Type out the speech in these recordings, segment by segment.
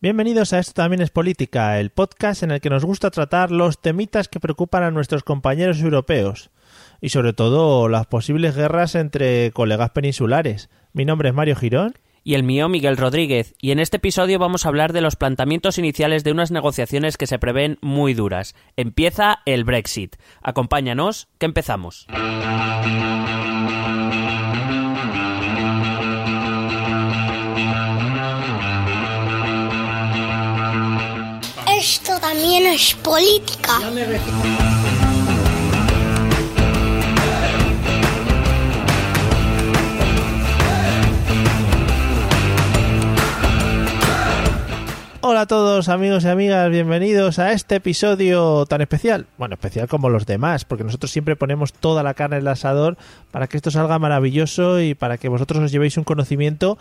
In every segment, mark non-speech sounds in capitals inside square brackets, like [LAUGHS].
Bienvenidos a Esto también es política, el podcast en el que nos gusta tratar los temitas que preocupan a nuestros compañeros europeos y sobre todo las posibles guerras entre colegas peninsulares. Mi nombre es Mario Girón. Y el mío, Miguel Rodríguez. Y en este episodio vamos a hablar de los planteamientos iniciales de unas negociaciones que se prevén muy duras. Empieza el Brexit. Acompáñanos, que empezamos. Es política. Hola a todos amigos y amigas, bienvenidos a este episodio tan especial. Bueno, especial como los demás, porque nosotros siempre ponemos toda la carne en el asador para que esto salga maravilloso y para que vosotros os llevéis un conocimiento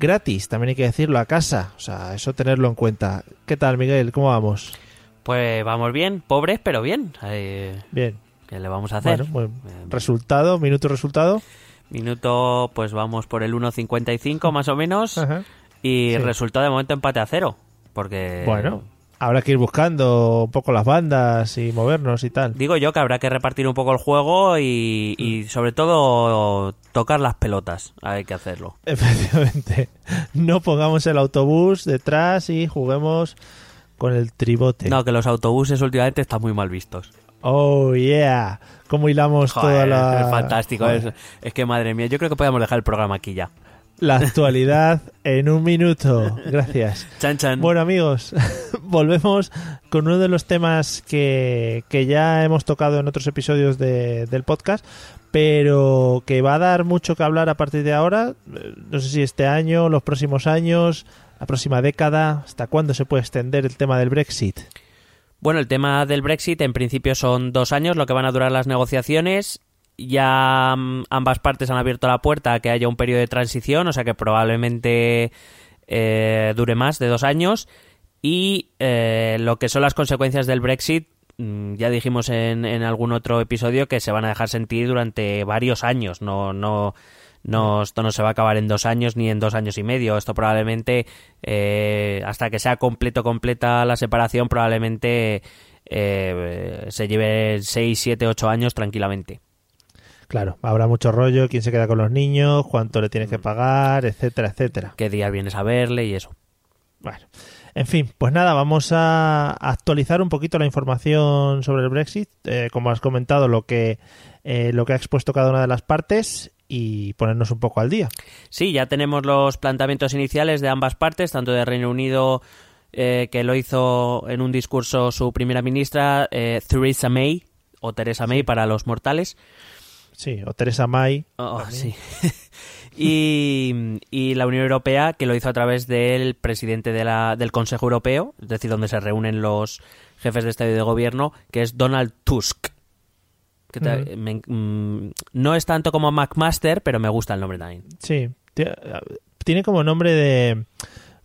gratis, también hay que decirlo, a casa. O sea, eso tenerlo en cuenta. ¿Qué tal, Miguel? ¿Cómo vamos? Pues vamos bien, pobres, pero bien. Eh, Bien. ¿Qué le vamos a hacer? Bueno, bueno, Eh, resultado, minuto resultado. Minuto, pues vamos por el 1.55 más o menos. Ajá. Y Sí. resultado de momento empate a cero. Porque. Bueno, habrá que ir buscando un poco las bandas y movernos y tal. Digo yo que habrá que repartir un poco el juego y, y sobre todo tocar las pelotas. Hay que hacerlo. [LAUGHS] Efectivamente. No pongamos el autobús detrás y juguemos con el tribote. No, que los autobuses últimamente están muy mal vistos. Oh, yeah. ¿Cómo hilamos toda la... es fantástico. Es que madre mía, yo creo que podemos dejar el programa aquí ya. La actualidad [LAUGHS] en un minuto. Gracias. Chan chan. Bueno amigos, [LAUGHS] volvemos con uno de los temas que, que ya hemos tocado en otros episodios de- del podcast, pero que va a dar mucho que hablar a partir de ahora. Eh, No sé si este año, los próximos años, la próxima década, hasta cuándo se puede extender el tema del Brexit. Bueno, el tema del Brexit en principio son dos años lo que van a durar las negociaciones. Ya mm, ambas partes han abierto la puerta a que haya un periodo de transición, o sea que probablemente eh, dure más de dos años. Y eh, lo que son las consecuencias del Brexit, mm, ya dijimos en, en algún otro episodio que se van a dejar sentir durante varios años. No, no, no, esto no se va a acabar en dos años ni en dos años y medio. Esto probablemente, eh, hasta que sea completo, completa la separación, probablemente eh, se lleve seis, siete, ocho años tranquilamente. Claro, habrá mucho rollo, quién se queda con los niños, cuánto le tienes que pagar, etcétera, etcétera. ¿Qué día vienes a verle y eso? Bueno, en fin, pues nada, vamos a actualizar un poquito la información sobre el Brexit, eh, como has comentado, lo que, eh, lo que ha expuesto cada una de las partes y ponernos un poco al día. Sí, ya tenemos los planteamientos iniciales de ambas partes, tanto de Reino Unido, eh, que lo hizo en un discurso su primera ministra, eh, Theresa May, o Teresa May para los mortales. Sí, o Teresa May. Oh, sí. [LAUGHS] y, y la Unión Europea, que lo hizo a través del presidente de la, del Consejo Europeo, es decir, donde se reúnen los jefes de Estado y de Gobierno, que es Donald Tusk. Que te- Ujú. me- mm, no es tanto como McMaster, pero me gusta el nombre también. Sí, tie- tiene como nombre de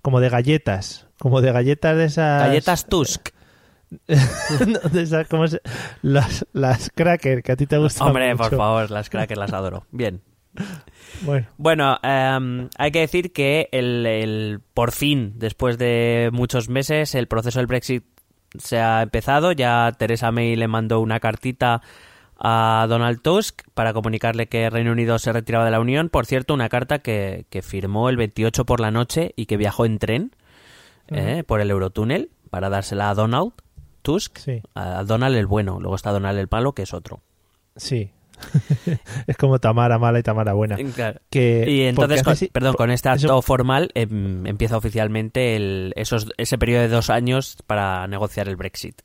como de galletas, como de galletas de esas Galletas Tusk. [LAUGHS] No, de esas como se- las las cracker que a ti te gustan Hombre, mucho. por favor, las crackers las adoro. Bien. Bueno, Bueno, em, hay que decir que el, el- por fin, después de muchos meses, el proceso del Brexit se ha empezado. Ya Theresa May le mandó una cartita a Donald Tusk para comunicarle que Reino Unido se retiraba de la Unión. Por cierto, una carta que, que firmó el 28 por la noche y que viajó en tren eh, por el Eurotúnel para dársela a Donald Tusk. sí, A Donald el bueno. Luego está Donald el malo, que es otro. sí. [LAUGHS] es como Tamara mala y Tamara buena. Claro. Que Y entonces, con, perdón, con este acto eso- formal em, empieza oficialmente el, esos, ese periodo de dos años para negociar el Brexit.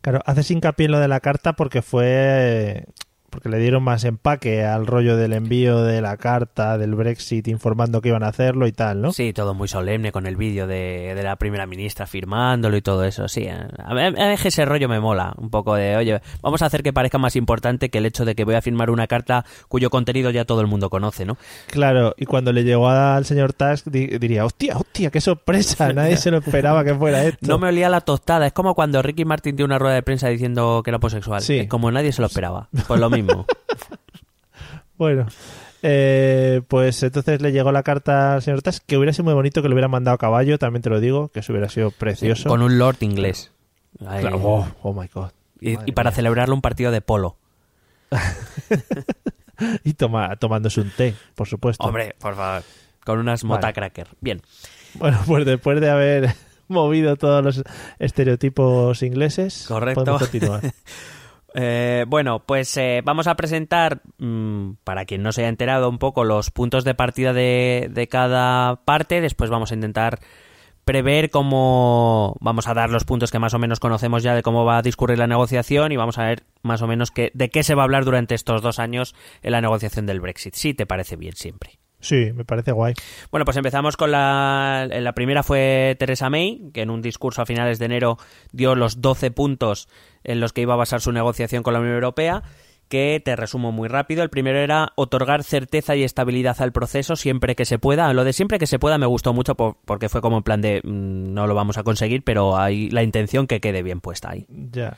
Claro, haces hincapié en lo de la carta porque fue porque le dieron más empaque al rollo del envío de la carta del Brexit informando que iban a hacerlo y tal, ¿no? Sí, todo muy solemne con el vídeo de, de la primera ministra firmándolo y todo eso. Sí, a mí, a mí ese rollo me mola. Un poco de, oye, vamos a hacer que parezca más importante que el hecho de que voy a firmar una carta cuyo contenido ya todo el mundo conoce, ¿no? Claro, y cuando le llegó al señor Tusk di- diría, hostia, hostia, qué sorpresa, [LAUGHS] nadie se lo esperaba que fuera esto. No me olía la tostada. Es como cuando Ricky Martin dio una rueda de prensa diciendo que era homosexual. Sí. Es como nadie se lo esperaba. Pues lo [LAUGHS] mismo. [LAUGHS] Bueno, Eh, pues entonces le llegó la carta al señor Tusk, que hubiera sido muy bonito que lo hubieran mandado a caballo, también te lo digo, que eso hubiera sido precioso. Con un lord inglés. Claro, oh, oh my god. y, para mía. celebrarlo un partido de polo. [LAUGHS] Y toma, tomándose un té, por supuesto. Hombre, por favor. Con unas Vale. mota cracker. Bien. Bueno, pues después de haber [LAUGHS] movido todos los estereotipos ingleses, Correcto. podemos continuar. Eh, bueno, pues eh, vamos a presentar, mm, para quien no se haya enterado, un poco los puntos de partida de, cada parte. Después vamos a intentar prever cómo vamos a dar los puntos que más o menos conocemos ya de cómo va a discurrir la negociación y vamos a ver más o menos de qué se va a hablar durante estos dos años en la negociación del Brexit. Si te parece bien siempre. Sí, me parece guay. Bueno, pues empezamos con la... La primera fue Theresa May, que en un discurso a finales de enero dio los 12 puntos en los que iba a basar su negociación con la Unión Europea, que te resumo muy rápido. El primero era otorgar certeza y estabilidad al proceso siempre que se pueda. Lo de siempre que se pueda me gustó mucho por- porque fue como en plan de mm, no lo vamos a conseguir, pero hay la intención que quede bien puesta ahí. Ya.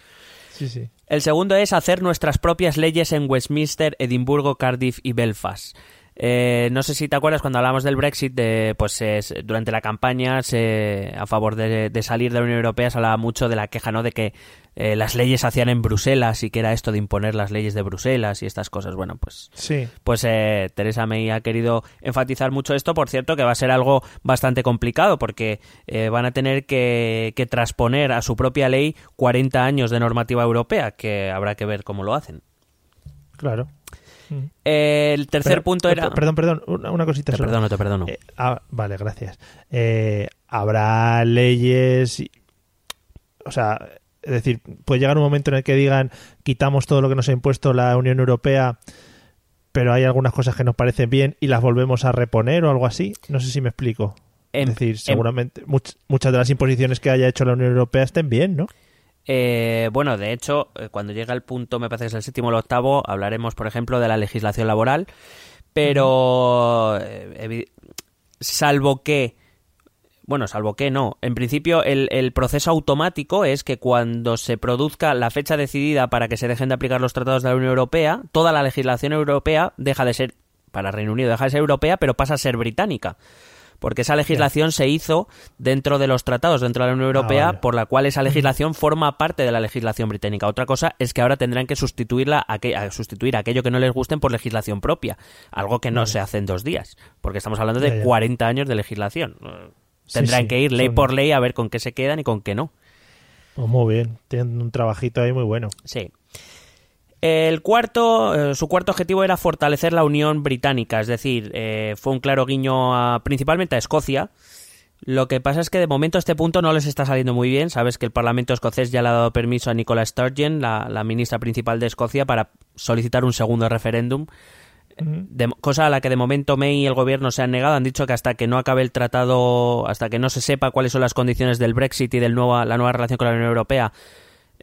Sí, sí. El segundo es hacer nuestras propias leyes en Westminster, Edimburgo, Cardiff y Belfast. Eh, no sé si te acuerdas cuando hablamos del Brexit, de, pues es- durante la campaña se, a favor de, de salir de la Unión Europea se hablaba mucho de la queja, ¿no? De que eh, las leyes se hacían en Bruselas y que era esto de imponer las leyes de Bruselas y estas cosas. Bueno, pues Sí. pues eh, Teresa May ha querido enfatizar mucho esto, por cierto, que va a ser algo bastante complicado porque eh, van a tener que, que transponer a su propia ley 40 años de normativa europea, que habrá que ver cómo lo hacen. Claro. Mm. El tercer Pero- punto per- era... Perdón, perdón, una, una cosita te solo. perdono, te perdono. Eh, ah, vale, gracias. Eh, Habrá leyes. y- O sea, es decir, puede llegar un momento en el que digan quitamos todo lo que nos ha impuesto la Unión Europea, pero hay algunas cosas que nos parecen bien y las volvemos a reponer o algo así. No sé si me explico. Em- es decir, em- seguramente much- muchas de las imposiciones que haya hecho la Unión Europea estén bien, ¿no? Eh, bueno, de hecho, eh, cuando llega el punto, me parece que es el séptimo o el octavo, hablaremos, por ejemplo, de la legislación laboral, pero eh, salvo que, bueno, salvo que no, en principio el, el proceso automático es que cuando se produzca la fecha decidida para que se dejen de aplicar los tratados de la Unión Europea, toda la legislación europea deja de ser, para Reino Unido, deja de ser europea, pero pasa a ser británica. Porque esa legislación se hizo dentro de los tratados, dentro de la Unión Europea, vale. por la cual esa legislación forma parte de la legislación británica. Otra cosa es que ahora tendrán que sustituirla a, que- a sustituir aquello que no les gusten por legislación propia, algo que no se hace en dos días, porque estamos hablando de Ya, ya. 40 años de legislación. Sí, Tendrán sí, que ir ley son- por ley a ver con qué se quedan y con qué no. Pues muy bien, tienen un trabajito ahí muy bueno. Sí. El cuarto, eh, su cuarto objetivo era fortalecer la Unión Británica, es decir, eh, fue un claro guiño a- principalmente a Escocia. Lo que pasa es que de momento este punto no les está saliendo muy bien. Sabes que el Parlamento escocés ya le ha dado permiso a Nicola Sturgeon, la, la ministra principal de Escocia, para solicitar un segundo referéndum. De- cosa a la que de momento May y el gobierno se han negado. Han dicho que hasta que no acabe el tratado, hasta que no se sepa cuáles son las condiciones del Brexit y de nueva, la nueva relación con la Unión Europea,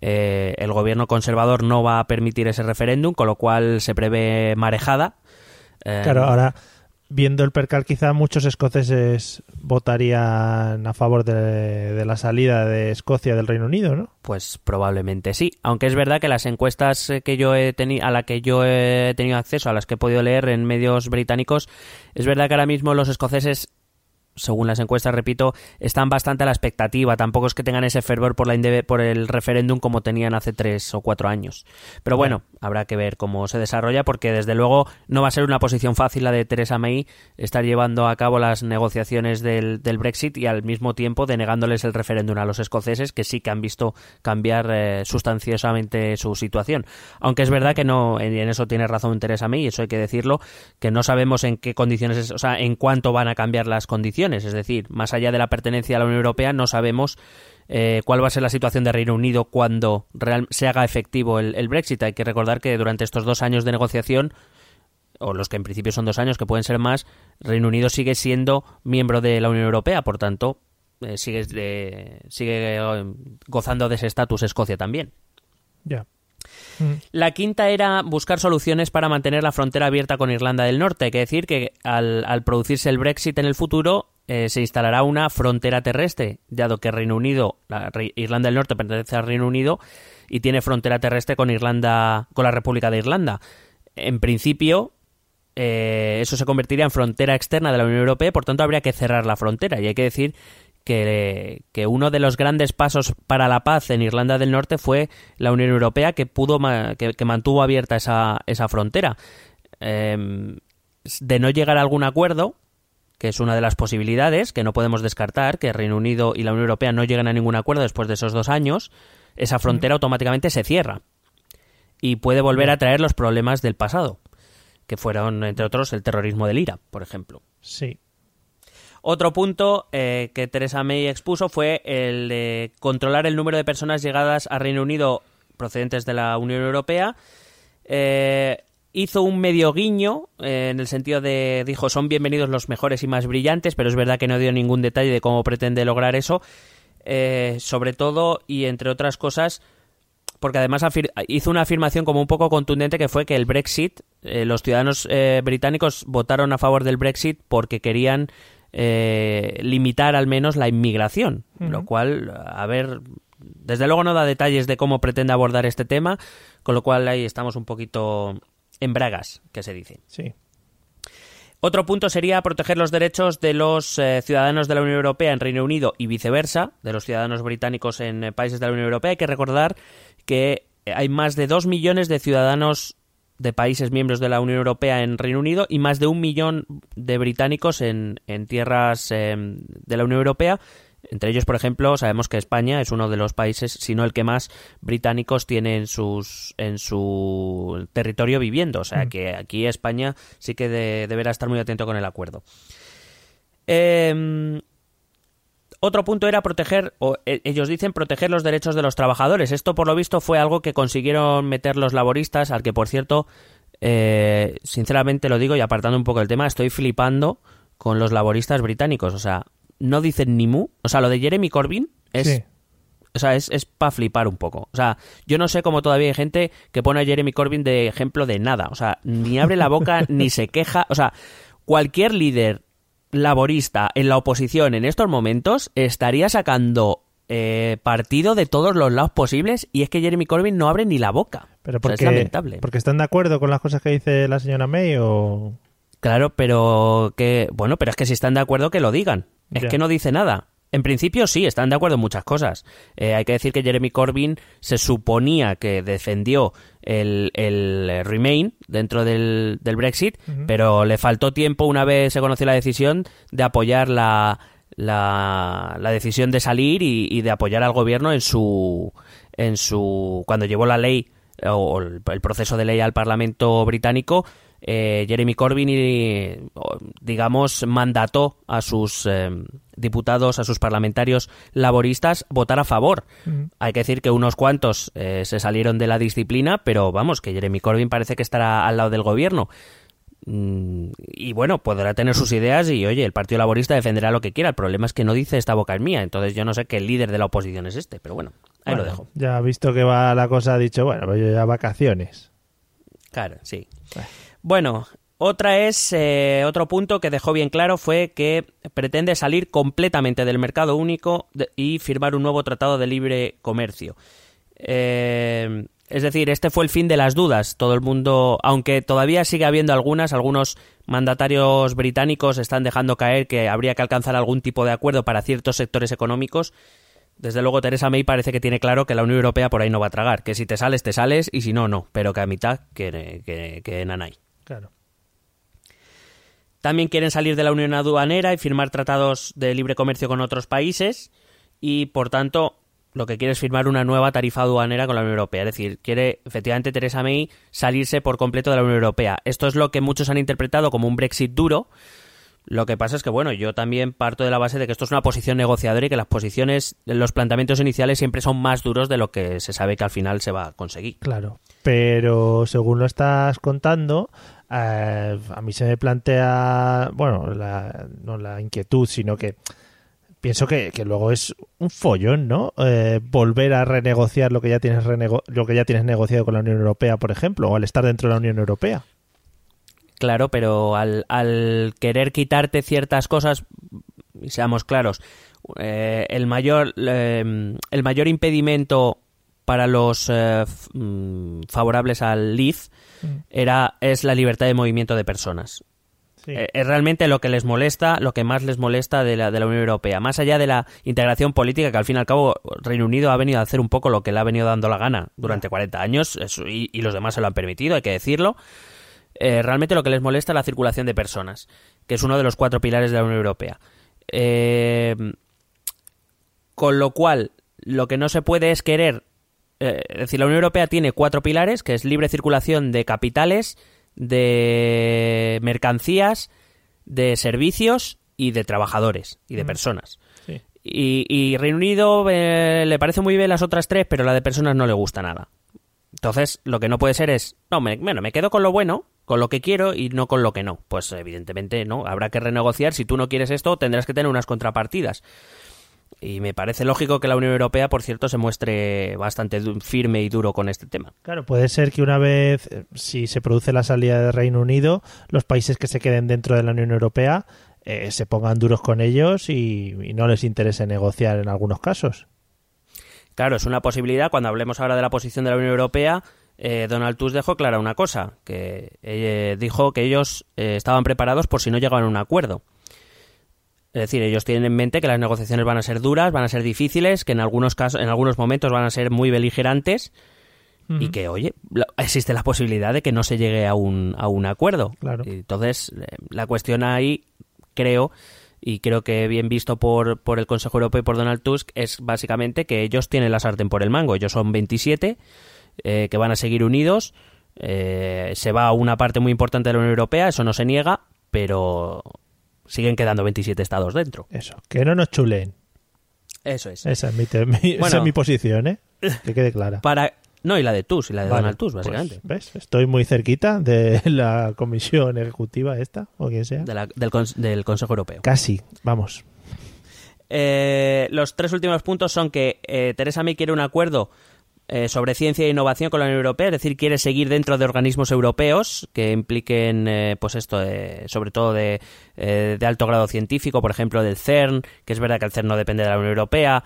eh, el gobierno conservador no va a permitir ese referéndum, con lo cual se prevé marejada. Eh, Claro, ahora viendo el percal, quizá muchos escoceses votarían a favor de, de la salida de Escocia del Reino Unido, ¿no? Pues probablemente sí, aunque es verdad que las encuestas eh, que yo he tenido a la que yo he tenido acceso, a las que he podido leer en medios británicos, es verdad que ahora mismo los escoceses según las encuestas, repito, están bastante a la expectativa. Tampoco es que tengan ese fervor por, la por el referéndum como tenían hace tres o cuatro años. Pero bueno, habrá que ver cómo se desarrolla porque desde luego no va a ser una posición fácil la de Theresa May estar llevando a cabo las negociaciones del, del Brexit y al mismo tiempo denegándoles el referéndum a los escoceses que sí que han visto cambiar eh, sustanciosamente su situación. Aunque es verdad que no, en, en eso tiene razón Theresa May, eso hay que decirlo, que no sabemos en qué condiciones, es- o sea, en cuánto van a cambiar las condiciones. Es decir, más allá de la pertenencia a la Unión Europea, no sabemos eh, cuál va a ser la situación de Reino Unido cuando real- se haga efectivo el, el Brexit. Hay que recordar que durante estos dos años de negociación, o los que en principio son dos años, que pueden ser más, Reino Unido sigue siendo miembro de la Unión Europea, por tanto, eh, sigue, eh, sigue eh, gozando de ese estatus Escocia también. Ya. Mm. La quinta era buscar soluciones para mantener la frontera abierta con Irlanda del Norte. Hay que decir que al, al producirse el Brexit en el futuro eh, se instalará una frontera terrestre, dado que Reino Unido, la Irlanda del Norte pertenece al Reino Unido y tiene frontera terrestre con Irlanda, con la República de Irlanda. En principio, eh, eso se convertiría en frontera externa de la Unión Europea, por tanto habría que cerrar la frontera. Y hay que decir que, que, uno de los grandes pasos para la paz en Irlanda del Norte fue la Unión Europea que pudo que, que mantuvo abierta esa, esa frontera. Em, de no llegar a algún acuerdo, que es una de las posibilidades que no podemos descartar, que Reino Unido y la Unión Europea no lleguen a ningún acuerdo después de esos dos años, esa frontera automáticamente se cierra y puede volver a traer los problemas del pasado, que fueron, entre otros, el terrorismo del IRA, por ejemplo. Sí. Otro punto eh, que Teresa May expuso fue el de controlar el número de personas llegadas a Reino Unido procedentes de la Unión Europea. Eh, hizo un medio guiño eh, en el sentido de dijo son bienvenidos los mejores y más brillantes, pero es verdad que no dio ningún detalle de cómo pretende lograr eso. Eh, sobre todo y entre otras cosas, porque además hizo una afirmación como un poco contundente que fue que el Brexit, eh, los ciudadanos británicos votaron a favor del Brexit porque querían limitar al menos la inmigración, lo cual, a ver, desde luego no da detalles de cómo pretende abordar este tema, con lo cual ahí estamos un poquito en bragas, que se dice. Sí. Otro punto sería proteger los derechos de los eh, ciudadanos de la Unión Europea en Reino Unido y viceversa, de los ciudadanos británicos en eh, países de la Unión Europea. Hay que recordar que hay más de dos millones de ciudadanos de países miembros de la Unión Europea en Reino Unido y más de un millón de británicos en, en tierras eh, de la Unión Europea entre ellos, por ejemplo, sabemos que España es uno de los países, si no el que más británicos tiene en, sus, en su territorio viviendo. O sea, mm. que aquí España sí que deberá estar muy atento con el acuerdo. Em, otro punto era proteger, o e, ellos dicen proteger los derechos de los trabajadores. Esto, por lo visto, fue algo que consiguieron meter los laboristas, al que, por cierto, eh, sinceramente lo digo y apartando un poco el tema, estoy flipando con los laboristas británicos. O sea, no dicen ni mu. O sea, lo de Jeremy Corbyn es... O sea, es, es para flipar un poco. O sea, yo no sé cómo todavía hay gente que pone a Jeremy Corbyn de ejemplo de nada. O sea, ni abre la boca, [LAUGHS] ni se queja. O sea, cualquier líder laborista en la oposición en estos momentos estaría sacando eh, partido de todos los lados posibles y es que Jeremy Corbyn no abre ni la boca. Pero porque, es lamentable. ¿Porque están de acuerdo con las cosas que dice la señora May o...? Claro, pero que... Bueno, pero es que si están de acuerdo que lo digan. Es que no dice nada. En principio sí, están de acuerdo en muchas cosas. Eh, hay que decir que Jeremy Corbyn se suponía que defendió el, el Remain dentro del, del Brexit, pero le faltó tiempo una vez se conoció la decisión de apoyar la, la, la decisión de salir y, de apoyar al gobierno en su, en su cuando llevó la ley o el proceso de ley al Parlamento británico eh, Jeremy Corbyn, y, digamos, mandató a sus eh, diputados, a sus parlamentarios laboristas votar a favor. Hay que decir que unos cuantos eh, se salieron de la disciplina, pero vamos, que Jeremy Corbyn parece que estará al lado del gobierno. Mm, y bueno, podrá tener sus ideas y oye, el Partido Laborista defenderá lo que quiera. El problema es que no dice esta boca es mía. Entonces yo no sé qué líder de la oposición es este, pero bueno, ahí lo dejo. Ya ha visto que va la cosa, ha dicho, bueno, pues yo ya vacaciones. Claro, sí. Bueno, otra es, eh, otro punto que dejó bien claro fue que pretende salir completamente del mercado único y firmar un nuevo tratado de libre comercio. Eh, es decir, este fue el fin de las dudas. Todo el mundo, aunque todavía sigue habiendo algunas, algunos mandatarios británicos están dejando caer que habría que alcanzar algún tipo de acuerdo para ciertos sectores económicos. Desde luego, Teresa May parece que tiene claro que la Unión Europea por ahí no va a tragar, que si te sales, te sales, y si no, no, pero que a mitad, que, que, que nanay. Claro. También quieren salir de la Unión Aduanera y firmar tratados de libre comercio con otros países y, por tanto, lo que quiere es firmar una nueva tarifa aduanera con la Unión Europea. Es decir, quiere efectivamente Teresa May salirse por completo de la Unión Europea. Esto es lo que muchos han interpretado como un Brexit duro. Lo que pasa es que, bueno, yo también parto de la base de que esto es una posición negociadora y que las posiciones, los planteamientos iniciales siempre son más duros de lo que se sabe que al final se va a conseguir. Claro. Pero según lo estás contando, eh, a mí se me plantea, bueno, la, no la inquietud, sino que pienso que, luego es un follón, ¿no? Eh, volver a renegociar lo que ya tienes lo que ya tienes negociado con la Unión Europea, por ejemplo, o al estar dentro de la Unión Europea. Claro, pero al, al querer quitarte ciertas cosas, seamos claros, eh, el mayor el mayor impedimento para los eh, mm, favorables al LIF Mm. era es la libertad de movimiento de personas. Sí. Eh, es realmente lo que les molesta, lo que más les molesta de la, de la Unión Europea. Más allá de la integración política, que al fin y al cabo Reino Unido ha venido a hacer un poco lo que le ha venido dando la gana durante 40 años, eso- y, y los demás se lo han permitido, hay que decirlo. Eh, realmente lo que les molesta es la circulación de personas, que es uno de los cuatro pilares de la Unión Europea. Eh, con lo cual, lo que no se puede es querer. Eh, es decir, la Unión Europea tiene cuatro pilares, que es libre circulación de capitales, de mercancías, de servicios y de trabajadores y de Mm. personas. Sí. Y, y Reino Unido eh, le parece muy bien las otras tres, pero la de personas no le gusta nada. Entonces, lo que no puede ser es, no, me, bueno, me quedo con lo bueno, con lo que quiero y no con lo que no. Pues evidentemente no, habrá que renegociar. Si tú no quieres esto, tendrás que tener unas contrapartidas. Y me parece lógico que la Unión Europea, por cierto, se muestre bastante firme y duro con este tema. Claro, puede ser que una vez, eh, si se produce la salida del Reino Unido, los países que se queden dentro de la Unión Europea eh, se pongan duros con ellos y, y no les interese negociar en algunos casos. Claro, es una posibilidad. Cuando hablemos ahora de la posición de la Unión Europea, eh, Donald Tusk dejó clara una cosa, que eh, dijo que ellos eh, estaban preparados por si no llegaban a un acuerdo. Es decir, ellos tienen en mente que las negociaciones van a ser duras, van a ser difíciles, que en algunos casos, en algunos momentos van a ser muy beligerantes y que, oye, existe la posibilidad de que no se llegue a un, a un acuerdo. Claro. Entonces, eh, la cuestión ahí, creo, y creo que bien visto por, por el Consejo Europeo y por Donald Tusk, es básicamente que ellos tienen la sartén por el mango. Ellos son 27, eh, que van a seguir unidos. eh, se va a una parte muy importante de la Unión Europea, eso no se niega, pero siguen quedando 27 estados dentro. Eso, que no nos chulen. Eso es. Esa es mi, [LAUGHS] mi- esa Bueno. es mi posición, ¿eh? Que quede clara. Para... No, y la de Tusk, y la de Vale, Donald Tusk, pues, básicamente. ¿Ves? Estoy muy cerquita de [LAUGHS] la comisión ejecutiva esta, o quien sea. De la- del, del Consejo Europeo. Casi, vamos. Eh, los tres últimos puntos son que eh, Teresa May quiere un acuerdo eh, sobre ciencia e innovación con la Unión Europea, es decir, quiere seguir dentro de organismos europeos que impliquen, eh, pues esto, eh, sobre todo de, eh, de alto grado científico, por ejemplo, del CERN, que es verdad que el CERN no depende de la Unión Europea,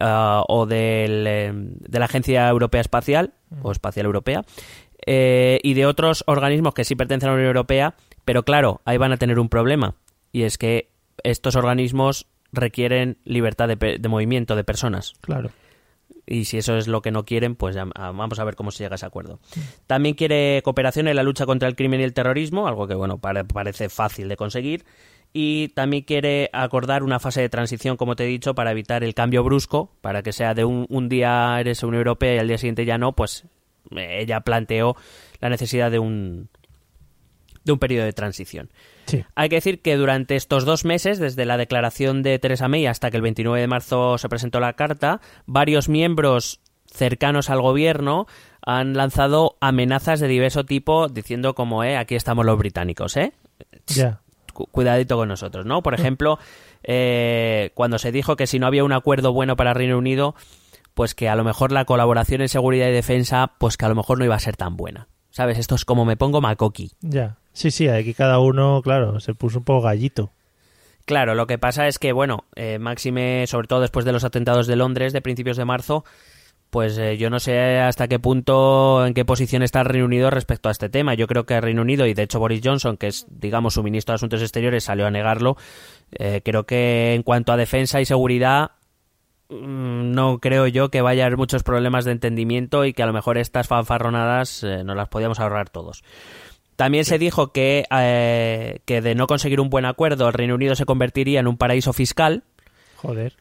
ah, o del, eh, de la Agencia Europea Espacial, o Espacial Europea, eh, y de otros organismos que sí pertenecen a la Unión Europea, pero claro, ahí van a tener un problema, y es que estos organismos requieren libertad de, de movimiento de personas. Claro. Y si eso es lo que no quieren, pues ya- ah, vamos a ver cómo se llega a ese acuerdo. También quiere cooperación en la lucha contra el crimen y el terrorismo, algo que bueno pare- parece fácil de conseguir. Y también quiere acordar una fase de transición, como te he dicho, para evitar el cambio brusco, para que sea de un, un día eres Unión Europea y al día siguiente ya no, pues eh, ella planteó la necesidad de un, de un periodo de transición. Sí. Hay que decir que durante estos dos meses, desde la declaración de Teresa May hasta que el 29 de marzo se presentó la carta, varios miembros cercanos al gobierno han lanzado amenazas de diverso tipo diciendo como, eh, aquí estamos los británicos, ¿eh? Cuidadito con nosotros, ¿no? Por ejemplo, eh, cuando se dijo que si no había un acuerdo bueno para Reino Unido, pues que a lo mejor la colaboración en seguridad y defensa, pues que a lo mejor no iba a ser tan buena. ¿Sabes? Esto es como me pongo macoqui. Ya. Sí, sí, aquí cada uno, claro, se puso un poco gallito. Claro, lo que pasa es que, bueno, eh, Máxime, sobre todo después de los atentados de Londres de principios de marzo, pues eh, yo no sé hasta qué punto, en qué posición está el Reino Unido respecto a este tema. Yo creo que el Reino Unido, y de hecho Boris Johnson, que es, digamos, su ministro de Asuntos Exteriores, salió a negarlo. Eh, creo que en cuanto a defensa y seguridad, mm, no creo yo que vaya a haber muchos problemas de entendimiento y que a lo mejor estas fanfarronadas nos las podíamos ahorrar todos. También se dijo que, eh, que de no conseguir un buen acuerdo el Reino Unido se convertiría en un paraíso fiscal, Joder.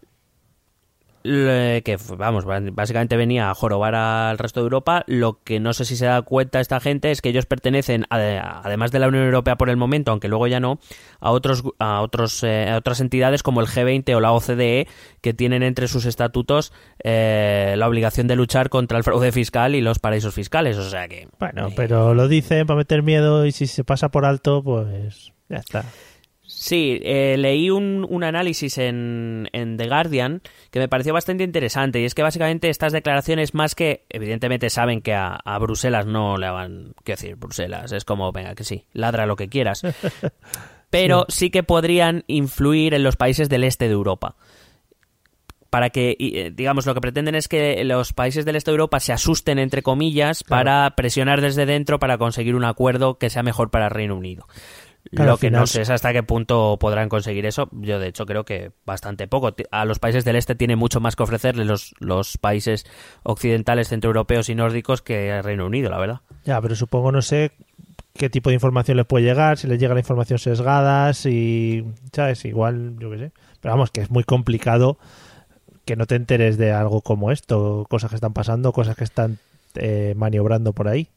Que vamos, básicamente venía a jorobar al resto de Europa. Lo que no sé si se da cuenta esta gente es que ellos pertenecen, a- además de la Unión Europea por el momento, aunque luego ya no, a otros a otros eh, a otras entidades como el G20 o la OCDE que tienen entre sus estatutos eh, la obligación de luchar contra el fraude fiscal y los paraísos fiscales. O sea que Bueno, eh, pero lo dicen para meter miedo y si se pasa por alto, pues ya está. Sí, eh, leí un, un análisis en, en The Guardian que me pareció bastante interesante y es que básicamente estas declaraciones más que evidentemente saben que a, a Bruselas no le van, qué decir, Bruselas es como, venga, que sí, ladra lo que quieras, [LAUGHS] pero sí que podrían influir en los países del este de Europa. para que, eh, digamos, lo que pretenden es que los países del este de Europa se asusten, entre comillas, para presionar desde dentro para conseguir un acuerdo que sea mejor para el Reino Unido. Claro, lo que no sé es hasta qué punto podrán conseguir eso. Yo, de hecho, creo que bastante poco. A los países del este tiene mucho más que ofrecerles los, los países occidentales, centroeuropeos y nórdicos que el Reino Unido, la verdad. Ya, pero supongo, no sé qué tipo de información les puede llegar, si les llega la información sesgada, si, ¿sabes? Igual, yo qué sé. Pero vamos, que es muy complicado que no te enteres de algo como esto, cosas que están pasando, cosas que están eh, maniobrando por ahí.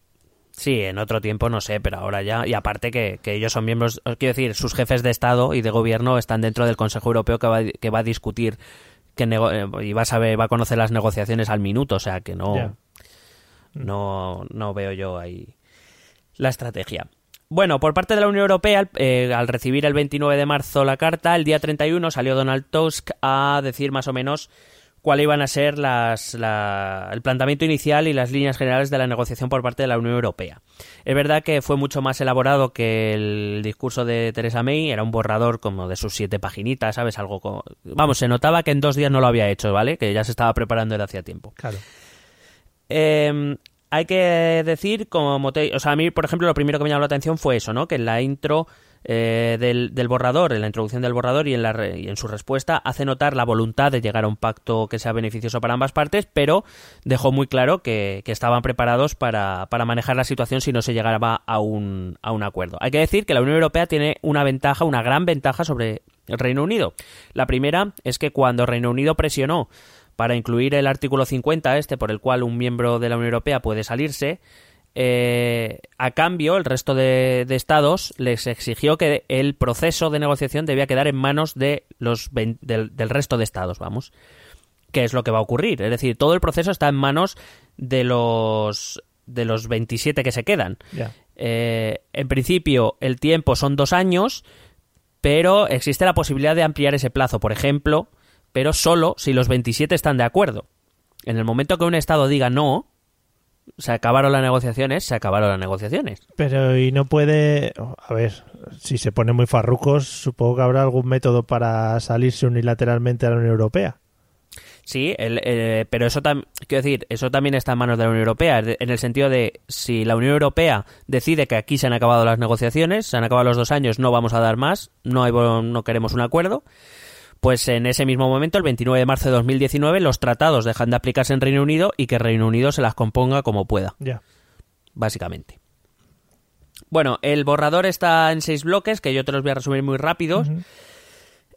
Sí, en otro tiempo no sé, pero ahora ya. Y aparte que, que ellos son miembros, os quiero decir, sus jefes de Estado y de gobierno están dentro del Consejo Europeo que va, que va a discutir que nego- eh, y va a saber, va a conocer las negociaciones al minuto, o sea que no, no, no veo yo ahí la estrategia. Bueno, por parte de la Unión Europea, eh, al recibir el 29 de marzo la carta, el día 31 salió Donald Tusk a decir más o menos cuáles iban a ser las, la- el planteamiento inicial y las líneas generales de la negociación por parte de la Unión Europea. Es verdad que fue mucho más elaborado que el discurso de Theresa May, era un borrador como de sus siete paginitas, ¿sabes? Algo como... Vamos, se notaba que en dos días no lo había hecho, ¿vale? Que ya se estaba preparando desde hacía tiempo. Claro. Eh, hay que decir, como te- o sea, a mí, por ejemplo, lo primero que me llamó la atención fue eso, ¿no? Que en la intro eh, del, borrador, en la introducción del borrador y en, la y en su respuesta, hace notar la voluntad de llegar a un pacto que sea beneficioso para ambas partes, pero dejó muy claro que, estaban preparados para, para manejar la situación si no se llegaba a un, a un acuerdo. Hay que decir que la Unión Europea tiene una ventaja, una gran ventaja sobre el Reino Unido. La primera es que cuando Reino Unido presionó para incluir el artículo 50 este por el cual un miembro de la Unión Europea puede salirse, eh, a cambio el resto de, de estados les exigió que el proceso de negociación debía quedar en manos de los vein- del, del resto de estados, vamos. ¿Qué es lo que va a ocurrir? Es decir, todo el proceso está en manos de los de los 27 que se quedan. Eh, en principio, el tiempo son dos años, pero existe la posibilidad de ampliar ese plazo, por ejemplo, pero solo si los 27 están de acuerdo. En el momento que un Estado diga no, se acabaron las negociaciones, se acabaron las negociaciones. Pero y no puede, a ver, si se pone muy farrucos, supongo que habrá algún método para salirse unilateralmente a la Unión Europea. Sí, el- eh, pero eso también, quiero decir, eso también está en manos de la Unión Europea, en el sentido de si la Unión Europea decide que aquí se han acabado las negociaciones, se han acabado los dos años, no vamos a dar más, no, hay, no queremos un acuerdo, pues en ese mismo momento, el 29 de marzo de 2019, los tratados dejan de aplicarse en Reino Unido y que Reino Unido se las componga como pueda, Ya. básicamente. Bueno, el borrador está en seis bloques, que yo te los voy a resumir muy rápidos.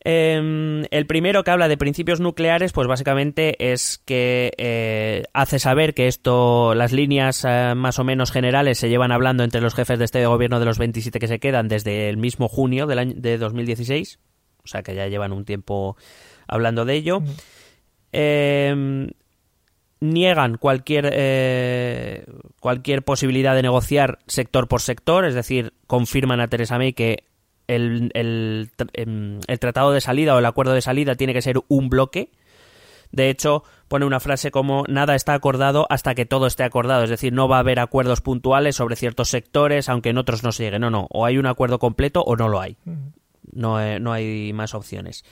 Eh, el primero que habla de principios nucleares, pues básicamente es que eh, hace saber que esto, las líneas eh, más o menos generales se llevan hablando entre los jefes de este gobierno de los 27 que se quedan desde el mismo junio del año, de 2016, o sea que ya llevan un tiempo hablando de ello. Eh, niegan cualquier eh, cualquier posibilidad de negociar sector por sector, es decir, confirman a Theresa May que el, el, em, el tratado de salida o el acuerdo de salida tiene que ser un bloque. De hecho, pone una frase como nada está acordado hasta que todo esté acordado, es decir, no va a haber acuerdos puntuales sobre ciertos sectores, aunque en otros no se llegue. No, no, o hay un acuerdo completo o no lo hay. No, eh, no hay más opciones.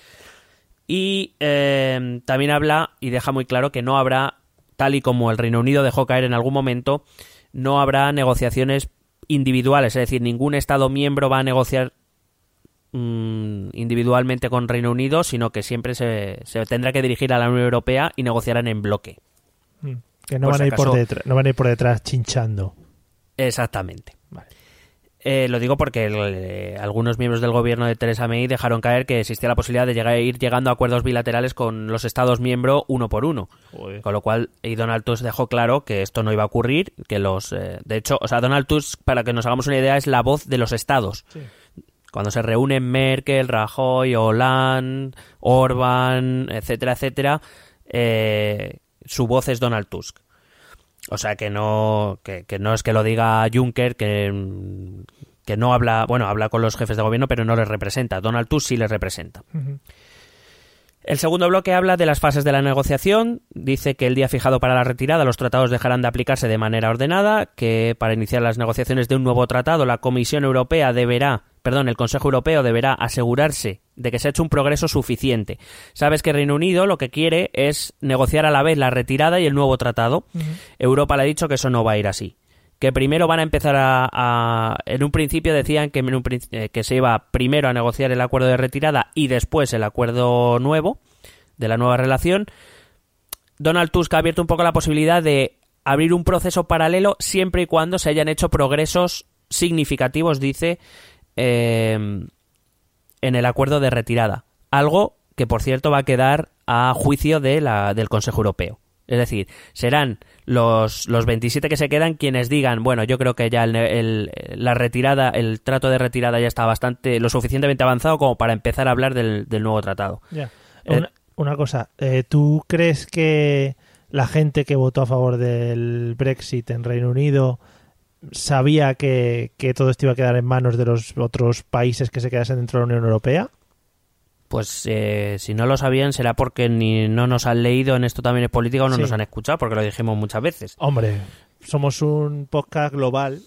Y eh, también habla y deja muy claro que no habrá, tal y como el Reino Unido dejó caer en algún momento, no habrá negociaciones individuales, es decir, ningún Estado miembro va a negociar mm, individualmente con Reino Unido, sino que siempre se, se tendrá que dirigir a la Unión Europea y negociarán en bloque. Mm. Que no van, si a ir por detrás, no van a ir por detrás chinchando. Exactamente. Eh, lo digo porque el- eh, algunos miembros del gobierno de Theresa May dejaron caer que existía la posibilidad de llegar, ir llegando a acuerdos bilaterales con los Estados miembros uno por uno. Con lo cual, y Donald Tusk dejó claro que esto no iba a ocurrir, que los... eh, de hecho, o sea, Donald Tusk, para que nos hagamos una idea, es la voz de los estados. Sí. Cuando se reúnen Merkel, Rajoy, Hollande, Orban, etcétera, etcétera, eh, su voz es Donald Tusk. O sea que no, que, no es que lo diga Juncker, que, que no habla, bueno, habla con los jefes de gobierno, pero no les representa. Donald Tusk sí les representa. El segundo bloque habla de las fases de la negociación. Dice que el día fijado para la retirada los tratados dejarán de aplicarse de manera ordenada, que para iniciar las negociaciones de un nuevo tratado la Comisión Europea deberá, perdón, el Consejo Europeo deberá asegurarse de que se ha hecho un progreso suficiente. Sabes que Reino Unido lo que quiere es negociar a la vez la retirada y el nuevo tratado. Europa le ha dicho que eso no va a ir así que primero van a empezar a, en un principio decían que, eh, que se iba primero a negociar el acuerdo de retirada y después el acuerdo nuevo de la nueva relación. Donald Tusk ha abierto un poco la posibilidad de abrir un proceso paralelo siempre y cuando se hayan hecho progresos significativos, dice, eh, en el acuerdo de retirada. Algo que, por cierto, va a quedar a juicio de la, del Consejo Europeo. Es decir, serán los, los 27 que se quedan quienes digan, bueno, yo creo que ya el, la retirada, el trato de retirada ya está bastante, lo suficientemente avanzado como para empezar a hablar del, nuevo tratado. Eh, una, cosa, eh, ¿tú crees que la gente que votó a favor del Brexit en Reino Unido sabía que, que todo esto iba a quedar en manos de los otros países que se quedasen dentro de la Unión Europea? Pues eh, si no lo sabían será porque ni no nos han leído en esto también es política o no nos han escuchado, porque lo dijimos muchas veces. Hombre, somos un podcast global.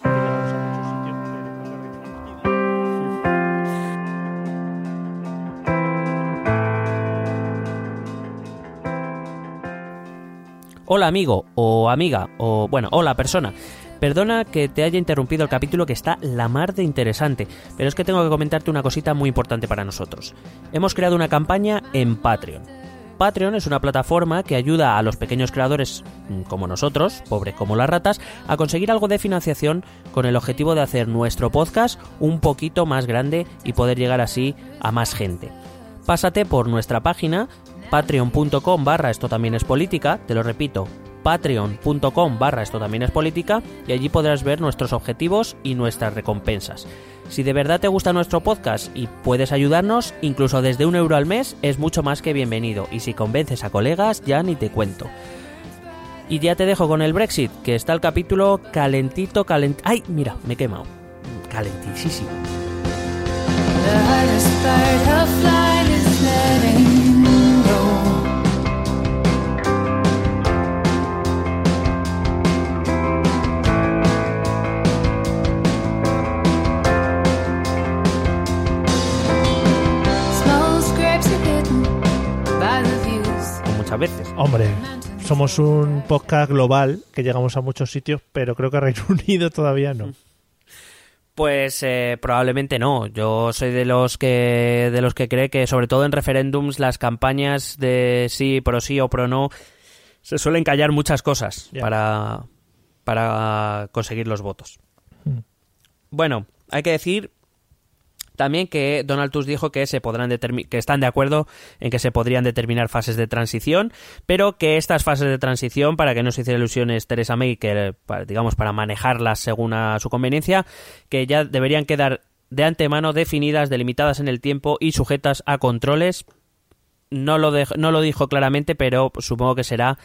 Hola amigo o amiga o bueno, hola persona. Perdona que te haya interrumpido el capítulo que está la mar de interesante, pero es que tengo que comentarte una cosita muy importante para nosotros. Hemos creado una campaña en Patreon. Patreon es una plataforma que ayuda a los pequeños creadores mm, como nosotros, pobres como las ratas, a conseguir algo de financiación con el objetivo de hacer nuestro podcast un poquito más grande y poder llegar así a más gente. Pásate por nuestra página patreon.com barra esto también es política, te lo repito, patreon.com barra esto también es política y allí podrás ver nuestros objetivos y nuestras recompensas. Si de verdad te gusta nuestro podcast y puedes ayudarnos, incluso desde un euro al mes es mucho más que bienvenido y si convences a colegas ya ni te cuento. Y ya te dejo con el Brexit, que está el capítulo calentito, calentito... ¡Ay, mira, me he quemado! Calentísimo. Veces. Hombre, somos un podcast global que llegamos a muchos sitios, pero creo que Reino [LAUGHS] Unido todavía no. Pues eh, probablemente no. Yo soy de los que de los que cree que sobre todo en referéndums las campañas de sí, pro sí o pro no se suelen callar muchas cosas para para conseguir los votos. Hmm. Bueno, hay que decir también que Donald Tusk dijo que se podrán que están de acuerdo en que se podrían determinar fases de transición, pero que estas fases de transición, para que no se hiciera ilusiones Teresa May, que digamos para manejarlas según a su conveniencia, que ya deberían quedar de antemano definidas, delimitadas en el tiempo y sujetas a controles. No lo, no lo dijo claramente, pero supongo que será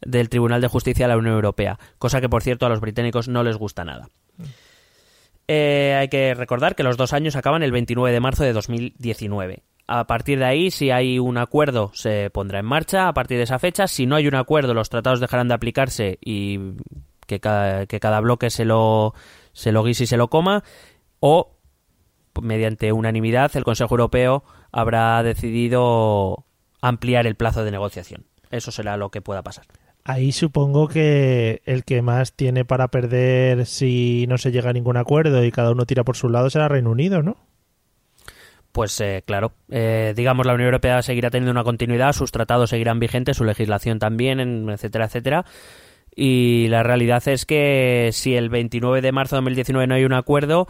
del Tribunal de Justicia de la Unión Europea, cosa que por cierto a los británicos no les gusta nada. Eh, hay que recordar que los dos años acaban el 29 de marzo de 2019. A partir de ahí, si hay un acuerdo, se pondrá en marcha a partir de esa fecha. Si no hay un acuerdo, los tratados dejarán de aplicarse y que cada, que cada bloque se lo, se lo guise y se lo coma. O, mediante unanimidad, el Consejo Europeo habrá decidido ampliar el plazo de negociación. Eso será lo que pueda pasar. Ahí supongo que el que más tiene para perder si no se llega a ningún acuerdo y cada uno tira por su lado será Reino Unido, ¿no? Pues eh, claro, eh, digamos la Unión Europea seguirá teniendo una continuidad, sus tratados seguirán vigentes, su legislación también, etcétera, etcétera. Y la realidad es que si el 29 de marzo de 2019 no hay un acuerdo,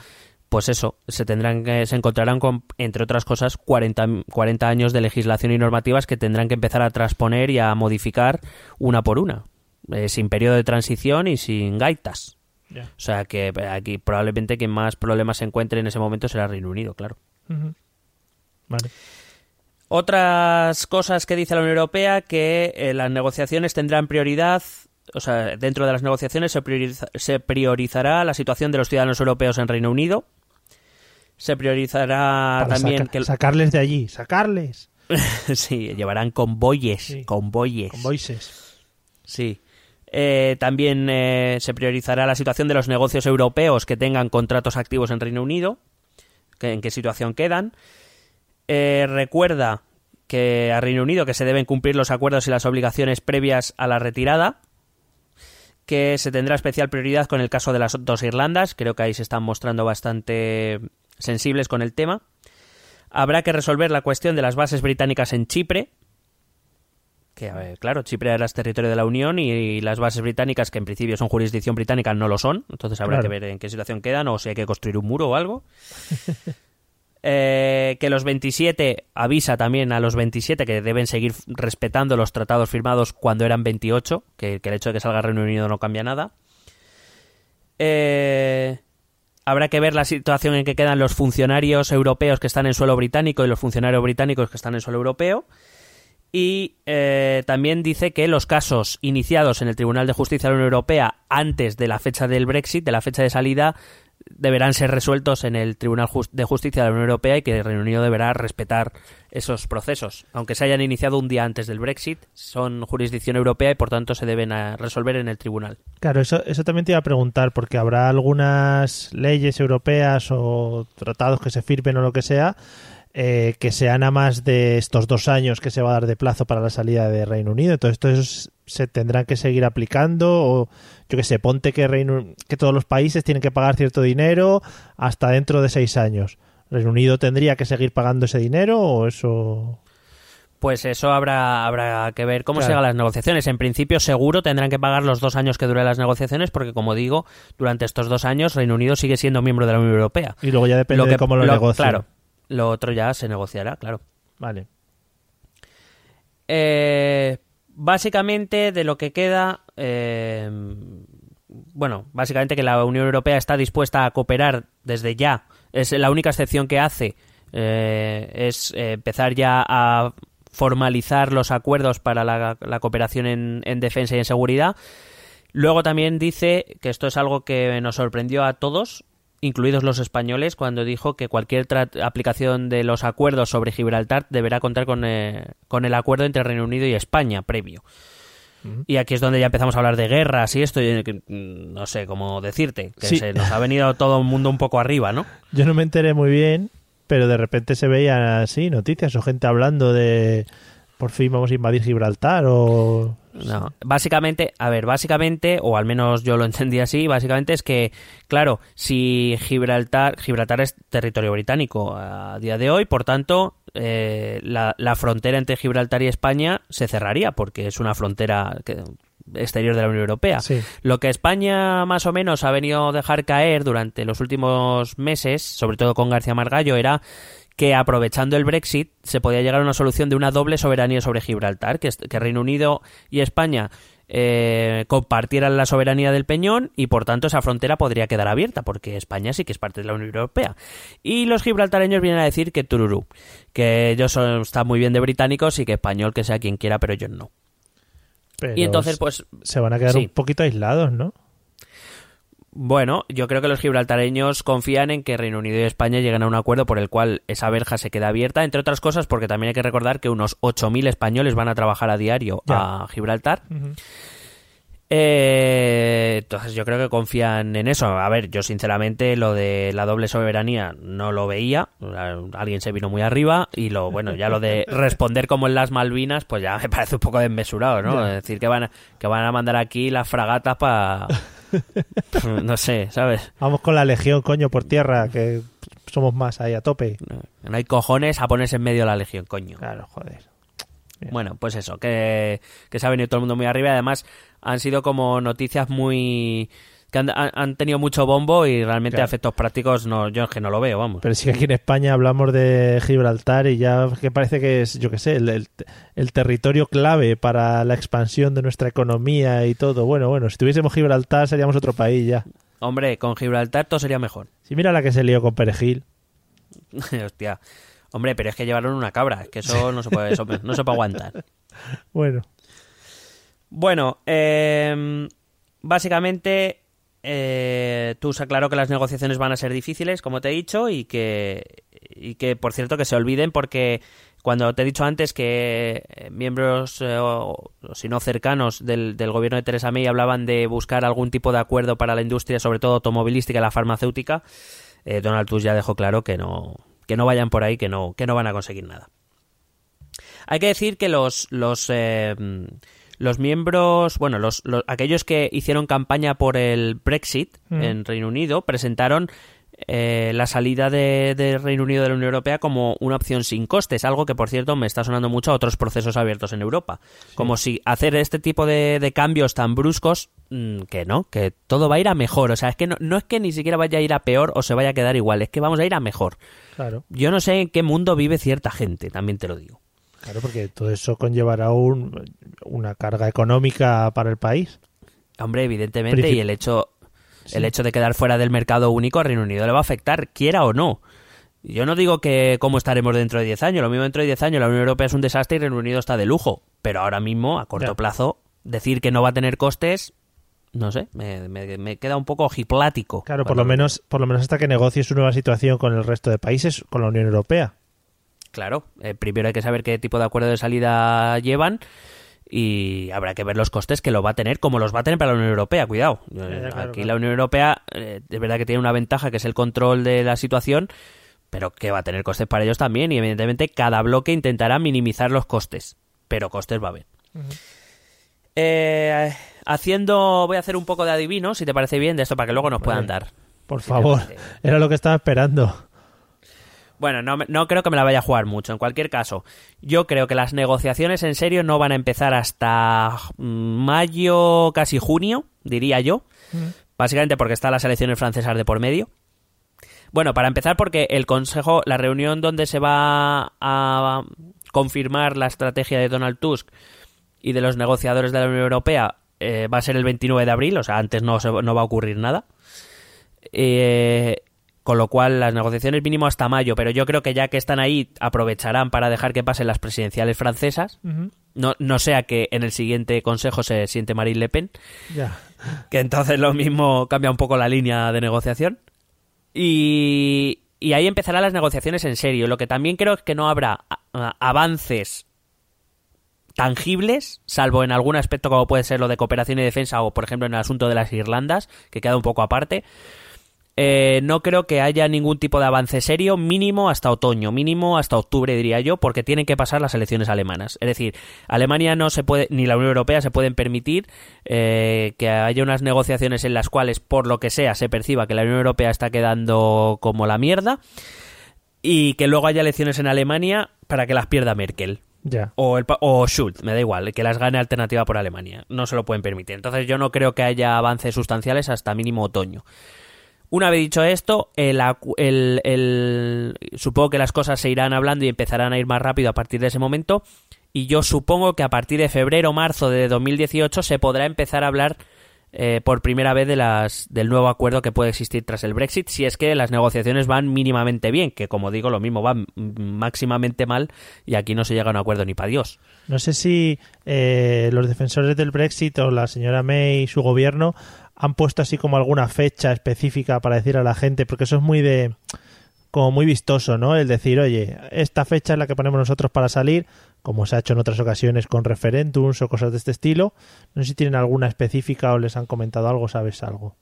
pues eso, se tendrán que, se encontrarán con, entre otras cosas, 40, 40 años de legislación y normativas que tendrán que empezar a transponer y a modificar una por una, eh, sin periodo de transición y sin gaitas. O sea que aquí probablemente quien más problemas se encuentre en ese momento será Reino Unido, claro. Vale. Otras cosas que dice la Unión Europea que eh, las negociaciones tendrán prioridad o sea, dentro de las negociaciones se, se, priorizará la situación de los ciudadanos europeos en Reino Unido, se priorizará también que sacarles de allí, sacarles. [LAUGHS] sí, llevarán convoyes, Sí. convoyes. Con voices. Sí. Eh, también eh, se priorizará la situación de los negocios europeos que tengan contratos activos en Reino Unido, que- en qué situación quedan. Eh, recuerda que a Reino Unido que se deben cumplir los acuerdos y las obligaciones previas a la retirada, que se tendrá especial prioridad con el caso de las dos Irlandas, creo que ahí se están mostrando bastante sensibles con el tema. Habrá que resolver la cuestión de las bases británicas en Chipre, que, a ver, claro, Chipre es territorio de la Unión y, las bases británicas, que en principio son jurisdicción británica, no lo son. Entonces habrá Claro. que ver en qué situación quedan o si hay que construir un muro o algo. [LAUGHS] Eh, que los 27 avisa también a los 27 que deben seguir respetando los tratados firmados cuando eran 28, que, que el hecho de que salga Reino Unido no cambia nada. Eh, habrá que ver la situación en que quedan los funcionarios europeos que están en suelo británico y los funcionarios británicos que están en suelo europeo. Y eh, también dice que los casos iniciados en el Tribunal de Justicia de la Unión Europea antes de la fecha del Brexit, de la fecha de salida, deberán ser resueltos en el Tribunal de Justicia de la Unión Europea y que el Reino Unido deberá respetar esos procesos. Aunque se hayan iniciado un día antes del Brexit, son jurisdicción europea y por tanto se deben resolver en el tribunal. Claro, eso, eso también te iba a preguntar, porque habrá algunas leyes europeas o tratados que se firmen o lo que sea, eh, que sean a más de estos dos años que se va a dar de plazo para la salida de Reino Unido. Entonces, estos se tendrán que seguir aplicando o, yo que sé, ponte que, Reino, que todos los países tienen que pagar cierto dinero hasta dentro de seis años. ¿Reino Unido tendría que seguir pagando ese dinero o eso...? Pues eso habrá, habrá que ver cómo Claro. se hagan las negociaciones. En principio, seguro tendrán que pagar los dos años que duren las negociaciones, porque como digo, durante estos dos años Reino Unido sigue siendo miembro de la Unión Europea. Y luego ya depende de cómo lo, negocien. Claro, lo otro ya se negociará, claro. Vale. Eh, básicamente, de lo que queda. eh, bueno, básicamente que la Unión Europea está dispuesta a cooperar desde ya. Es la única excepción que hace. eh, es eh, empezar ya a formalizar los acuerdos para la, cooperación en, en defensa y en seguridad. Luego también dice que esto es algo que nos sorprendió a todos, incluidos los españoles, cuando dijo que cualquier aplicación de los acuerdos sobre Gibraltar deberá contar con, eh, con el acuerdo entre Reino Unido y España previo. Y aquí es donde ya empezamos a hablar de guerras y esto, y mm, no sé cómo decirte, que Sí. se nos ha venido todo el mundo un poco arriba, ¿no? Yo no me enteré muy bien, pero de repente se veían así noticias o gente hablando de por fin vamos a invadir Gibraltar o... No, básicamente, a ver, básicamente, o al menos yo lo entendí así, básicamente es que, claro, si Gibraltar, Gibraltar es territorio británico a día de hoy, por tanto, eh, la, la frontera entre Gibraltar y España se cerraría, porque es una frontera que- exterior de la Unión Europea. Sí. Lo que España más o menos ha venido a dejar caer durante los últimos meses, sobre todo con García Margallo, era que aprovechando el Brexit se podía llegar a una solución de una doble soberanía sobre Gibraltar, que, que Reino Unido y España eh, compartieran la soberanía del Peñón y por tanto esa frontera podría quedar abierta porque España sí que es parte de la Unión Europea. Y los gibraltareños vienen a decir que tururú, que ellos son, están muy bien de británicos y que español que sea quien quiera, pero ellos no. Pero Y entonces pues se van a quedar sí. un poquito aislados, ¿no? Bueno, yo creo que los gibraltareños confían en que Reino Unido y España lleguen a un acuerdo por el cual esa verja se queda abierta, entre otras cosas porque también hay que recordar que unos 8.000 españoles van a trabajar a diario Ya. a Gibraltar. Eh, entonces yo creo que confían en eso. A ver, yo sinceramente lo de la doble soberanía no lo veía. Alguien se vino muy arriba y lo bueno, ya lo de [LAUGHS] responder como en las Malvinas, pues ya me parece un poco desmesurado, ¿no? Ya. Es decir, que van a, que van a mandar aquí las fragatas para [LAUGHS] [LAUGHS] no sé, ¿sabes? Vamos con la legión, coño, por tierra, que somos más ahí a tope. No hay cojones a ponerse en medio de la legión, coño. Claro, joder. Bueno, pues eso, que, que se ha venido todo el mundo muy arriba y además han sido como noticias muy... que han, tenido mucho bombo y realmente Claro. a efectos prácticos no, yo es que no lo veo, vamos. Pero sí que aquí en España hablamos de Gibraltar y ya que parece que es, yo qué sé, el, el- el territorio clave para la expansión de nuestra economía y todo. Bueno, bueno, si tuviésemos Gibraltar seríamos otro país ya. Hombre, con Gibraltar todo sería mejor. Si mira la que se lió con Perejil. [LAUGHS] Hostia. Hombre, pero es que llevaron una cabra, es que eso no se puede, eso no se puede aguantar. [LAUGHS] Bueno, Bueno, eh, básicamente eh, tú se aclaró que las negociaciones van a ser difíciles, como te he dicho, y que, y que, por cierto, que se olviden porque cuando te he dicho antes que eh, miembros, eh, o, si no cercanos, del, del, gobierno de Theresa May hablaban de buscar algún tipo de acuerdo para la industria, sobre todo automovilística y la farmacéutica, eh, Donald Tusk ya dejó claro que no, que no vayan por ahí, que no, que no van a conseguir nada. Hay que decir que los, los, los miembros, bueno, los, los, aquellos que hicieron campaña por el Brexit mm. en Reino Unido presentaron eh, la salida de, de, Reino Unido de la Unión Europea como una opción sin costes, algo que por cierto me está sonando mucho a otros procesos abiertos en Europa. Sí. Como si hacer este tipo de, de cambios tan bruscos, mmm, que no, que todo va a ir a mejor. O sea, es que no, no, es que ni siquiera vaya a ir a peor o se vaya a quedar igual, es que vamos a ir a mejor. Claro. Yo no sé en qué mundo vive cierta gente, también te lo digo. Claro, porque todo eso conllevará un, una carga económica para el país. Hombre, evidentemente, Princip y el hecho, Sí. El hecho de quedar fuera del mercado único a Reino Unido le va a afectar, quiera o no. Yo no digo que cómo estaremos dentro de 10 años. Lo mismo dentro de 10 años la Unión Europea es un desastre y Reino Unido está de lujo. Pero ahora mismo, a corto plazo, decir que no va a tener costes, no sé, me, me, me queda un poco ojiplático. Claro, por lo, menos, por lo menos hasta que negocie su nueva situación con el resto de países, con la Unión Europea. Claro, eh, primero hay que saber qué tipo de acuerdo de salida llevan y habrá que ver los costes que lo va a tener, como los va a tener para la Unión Europea, cuidado. Claro, Aquí claro. la Unión Europea eh, es verdad que tiene una ventaja que es el control de la situación, pero que va a tener costes para ellos también y evidentemente cada bloque intentará minimizar los costes, pero costes va a haber. Uh -huh. eh, haciendo, voy a hacer un poco de adivino, si te parece bien, de esto para que luego nos puedan dar. Por favor, era lo que estaba esperando. Bueno, no, no, creo que me la vaya a jugar mucho. En cualquier caso, yo creo que las negociaciones en serio no van a empezar hasta mayo, casi junio, diría yo. Mm. Básicamente porque están las elecciones francesas de por medio. Bueno, para empezar porque el Consejo, la reunión donde se va a confirmar la estrategia de Donald Tusk y de los negociadores de la Unión Europea eh, va a ser el 29 de abril, o sea, antes no, no va a ocurrir nada. Eh, con lo cual las negociaciones mínimo hasta mayo, pero yo creo que ya que están ahí aprovecharán para dejar que pasen las presidenciales francesas. Uh -huh. No, no sea que en el siguiente consejo se siente Marine Le Pen. Que entonces lo mismo cambia un poco la línea de negociación. Y, y ahí empezarán las negociaciones en serio. Lo que también creo es que no habrá avances tangibles, salvo en algún aspecto como puede ser lo de cooperación y defensa o por ejemplo en el asunto de las Irlandas, que queda un poco aparte eh, no creo que haya ningún tipo de avance serio mínimo hasta otoño, mínimo hasta octubre diría yo, porque tienen que pasar las elecciones alemanas. Es decir, Alemania no se puede, ni la Unión Europea se pueden permitir eh, que haya unas negociaciones en las cuales, por lo que sea, se perciba que la Unión Europea está quedando como la mierda y que luego haya elecciones en Alemania para que las pierda Merkel. Yeah. O, el, o Schultz, me da igual, que las gane alternativa por Alemania. No se lo pueden permitir. Entonces yo no creo que haya avances sustanciales hasta mínimo otoño. Una vez dicho esto, el, el, el, supongo que las cosas se irán hablando y empezarán a ir más rápido a partir de ese momento. Y yo supongo que a partir de febrero o marzo de 2018 se podrá empezar a hablar eh, por primera vez de las, del nuevo acuerdo que puede existir tras el Brexit, si es que las negociaciones van mínimamente bien, que como digo, lo mismo van máximamente mal y aquí no se llega a un acuerdo ni para Dios. No sé si eh, los defensores del Brexit o la señora May y su gobierno han puesto así como alguna fecha específica para decir a la gente, porque eso es muy de como muy vistoso, ¿no? El decir, oye, esta fecha es la que ponemos nosotros para salir, como se ha hecho en otras ocasiones con referéndums o cosas de este estilo. No sé si tienen alguna específica o les han comentado algo, sabes algo.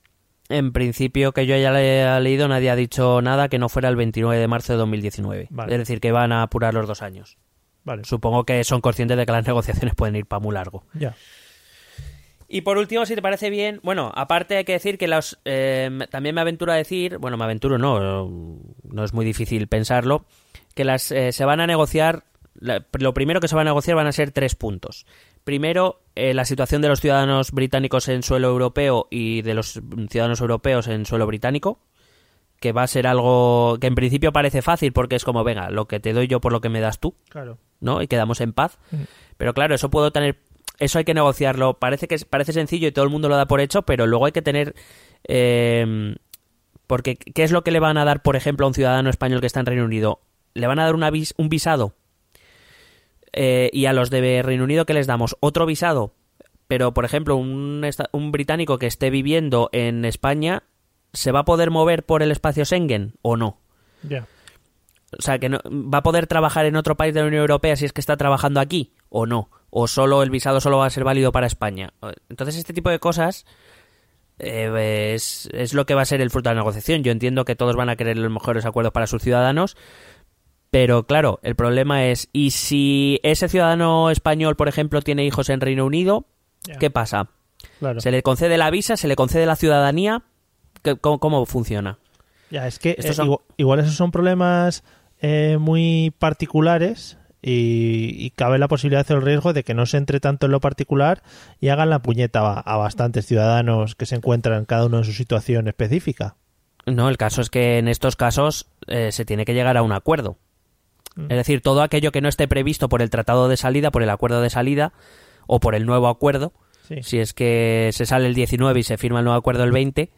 En principio, que yo haya le leído, nadie ha dicho nada que no fuera el 29 de marzo de 2019. Vale. Es decir, que van a apurar los dos años. Vale. Supongo que son conscientes de que las negociaciones pueden ir para muy largo. Ya. Y por último, si te parece bien, bueno, aparte hay que decir que los, eh, también me aventuro a decir, bueno, me aventuro no, no es muy difícil pensarlo, que las eh, se van a negociar, la, lo primero que se va a negociar van a ser tres puntos. Primero, eh, la situación de los ciudadanos británicos en suelo europeo y de los ciudadanos europeos en suelo británico, que va a ser algo que en principio parece fácil porque es como, venga, lo que te doy yo por lo que me das tú, claro. ¿no? Y quedamos en paz. Mm. Pero claro, eso puedo tener eso hay que negociarlo. Parece que parece sencillo y todo el mundo lo da por hecho, pero luego hay que tener. Eh, porque, ¿qué es lo que le van a dar, por ejemplo, a un ciudadano español que está en Reino Unido? ¿Le van a dar una vis, un visado? Eh, y a los de Reino Unido, ¿qué les damos? Otro visado. Pero, por ejemplo, un, un británico que esté viviendo en España, ¿se va a poder mover por el espacio Schengen o no? Ya. Yeah. O sea, que no, va a poder trabajar en otro país de la Unión Europea si es que está trabajando aquí o no. O solo el visado solo va a ser válido para España. Entonces, este tipo de cosas eh, es, es lo que va a ser el fruto de la negociación. Yo entiendo que todos van a querer los mejores acuerdos para sus ciudadanos, pero claro, el problema es, ¿y si ese ciudadano español, por ejemplo, tiene hijos en Reino Unido? ¿Qué pasa? Claro. ¿Se le concede la visa? ¿Se le concede la ciudadanía? ¿Qué- ¿Cómo, cómo funciona? Ya, es que Estos eh, son- igual, igual esos son problemas eh, muy particulares y, y cabe la posibilidad o el riesgo de que no se entre tanto en lo particular y hagan la puñeta a, a bastantes ciudadanos que se encuentran cada uno en su situación específica. No, el caso es que en estos casos eh, se tiene que llegar a un acuerdo. Mm. Es decir, todo aquello que no esté previsto por el tratado de salida, por el acuerdo de salida o por el nuevo acuerdo, Sí. si es que se sale el 19 y se firma el nuevo acuerdo el 20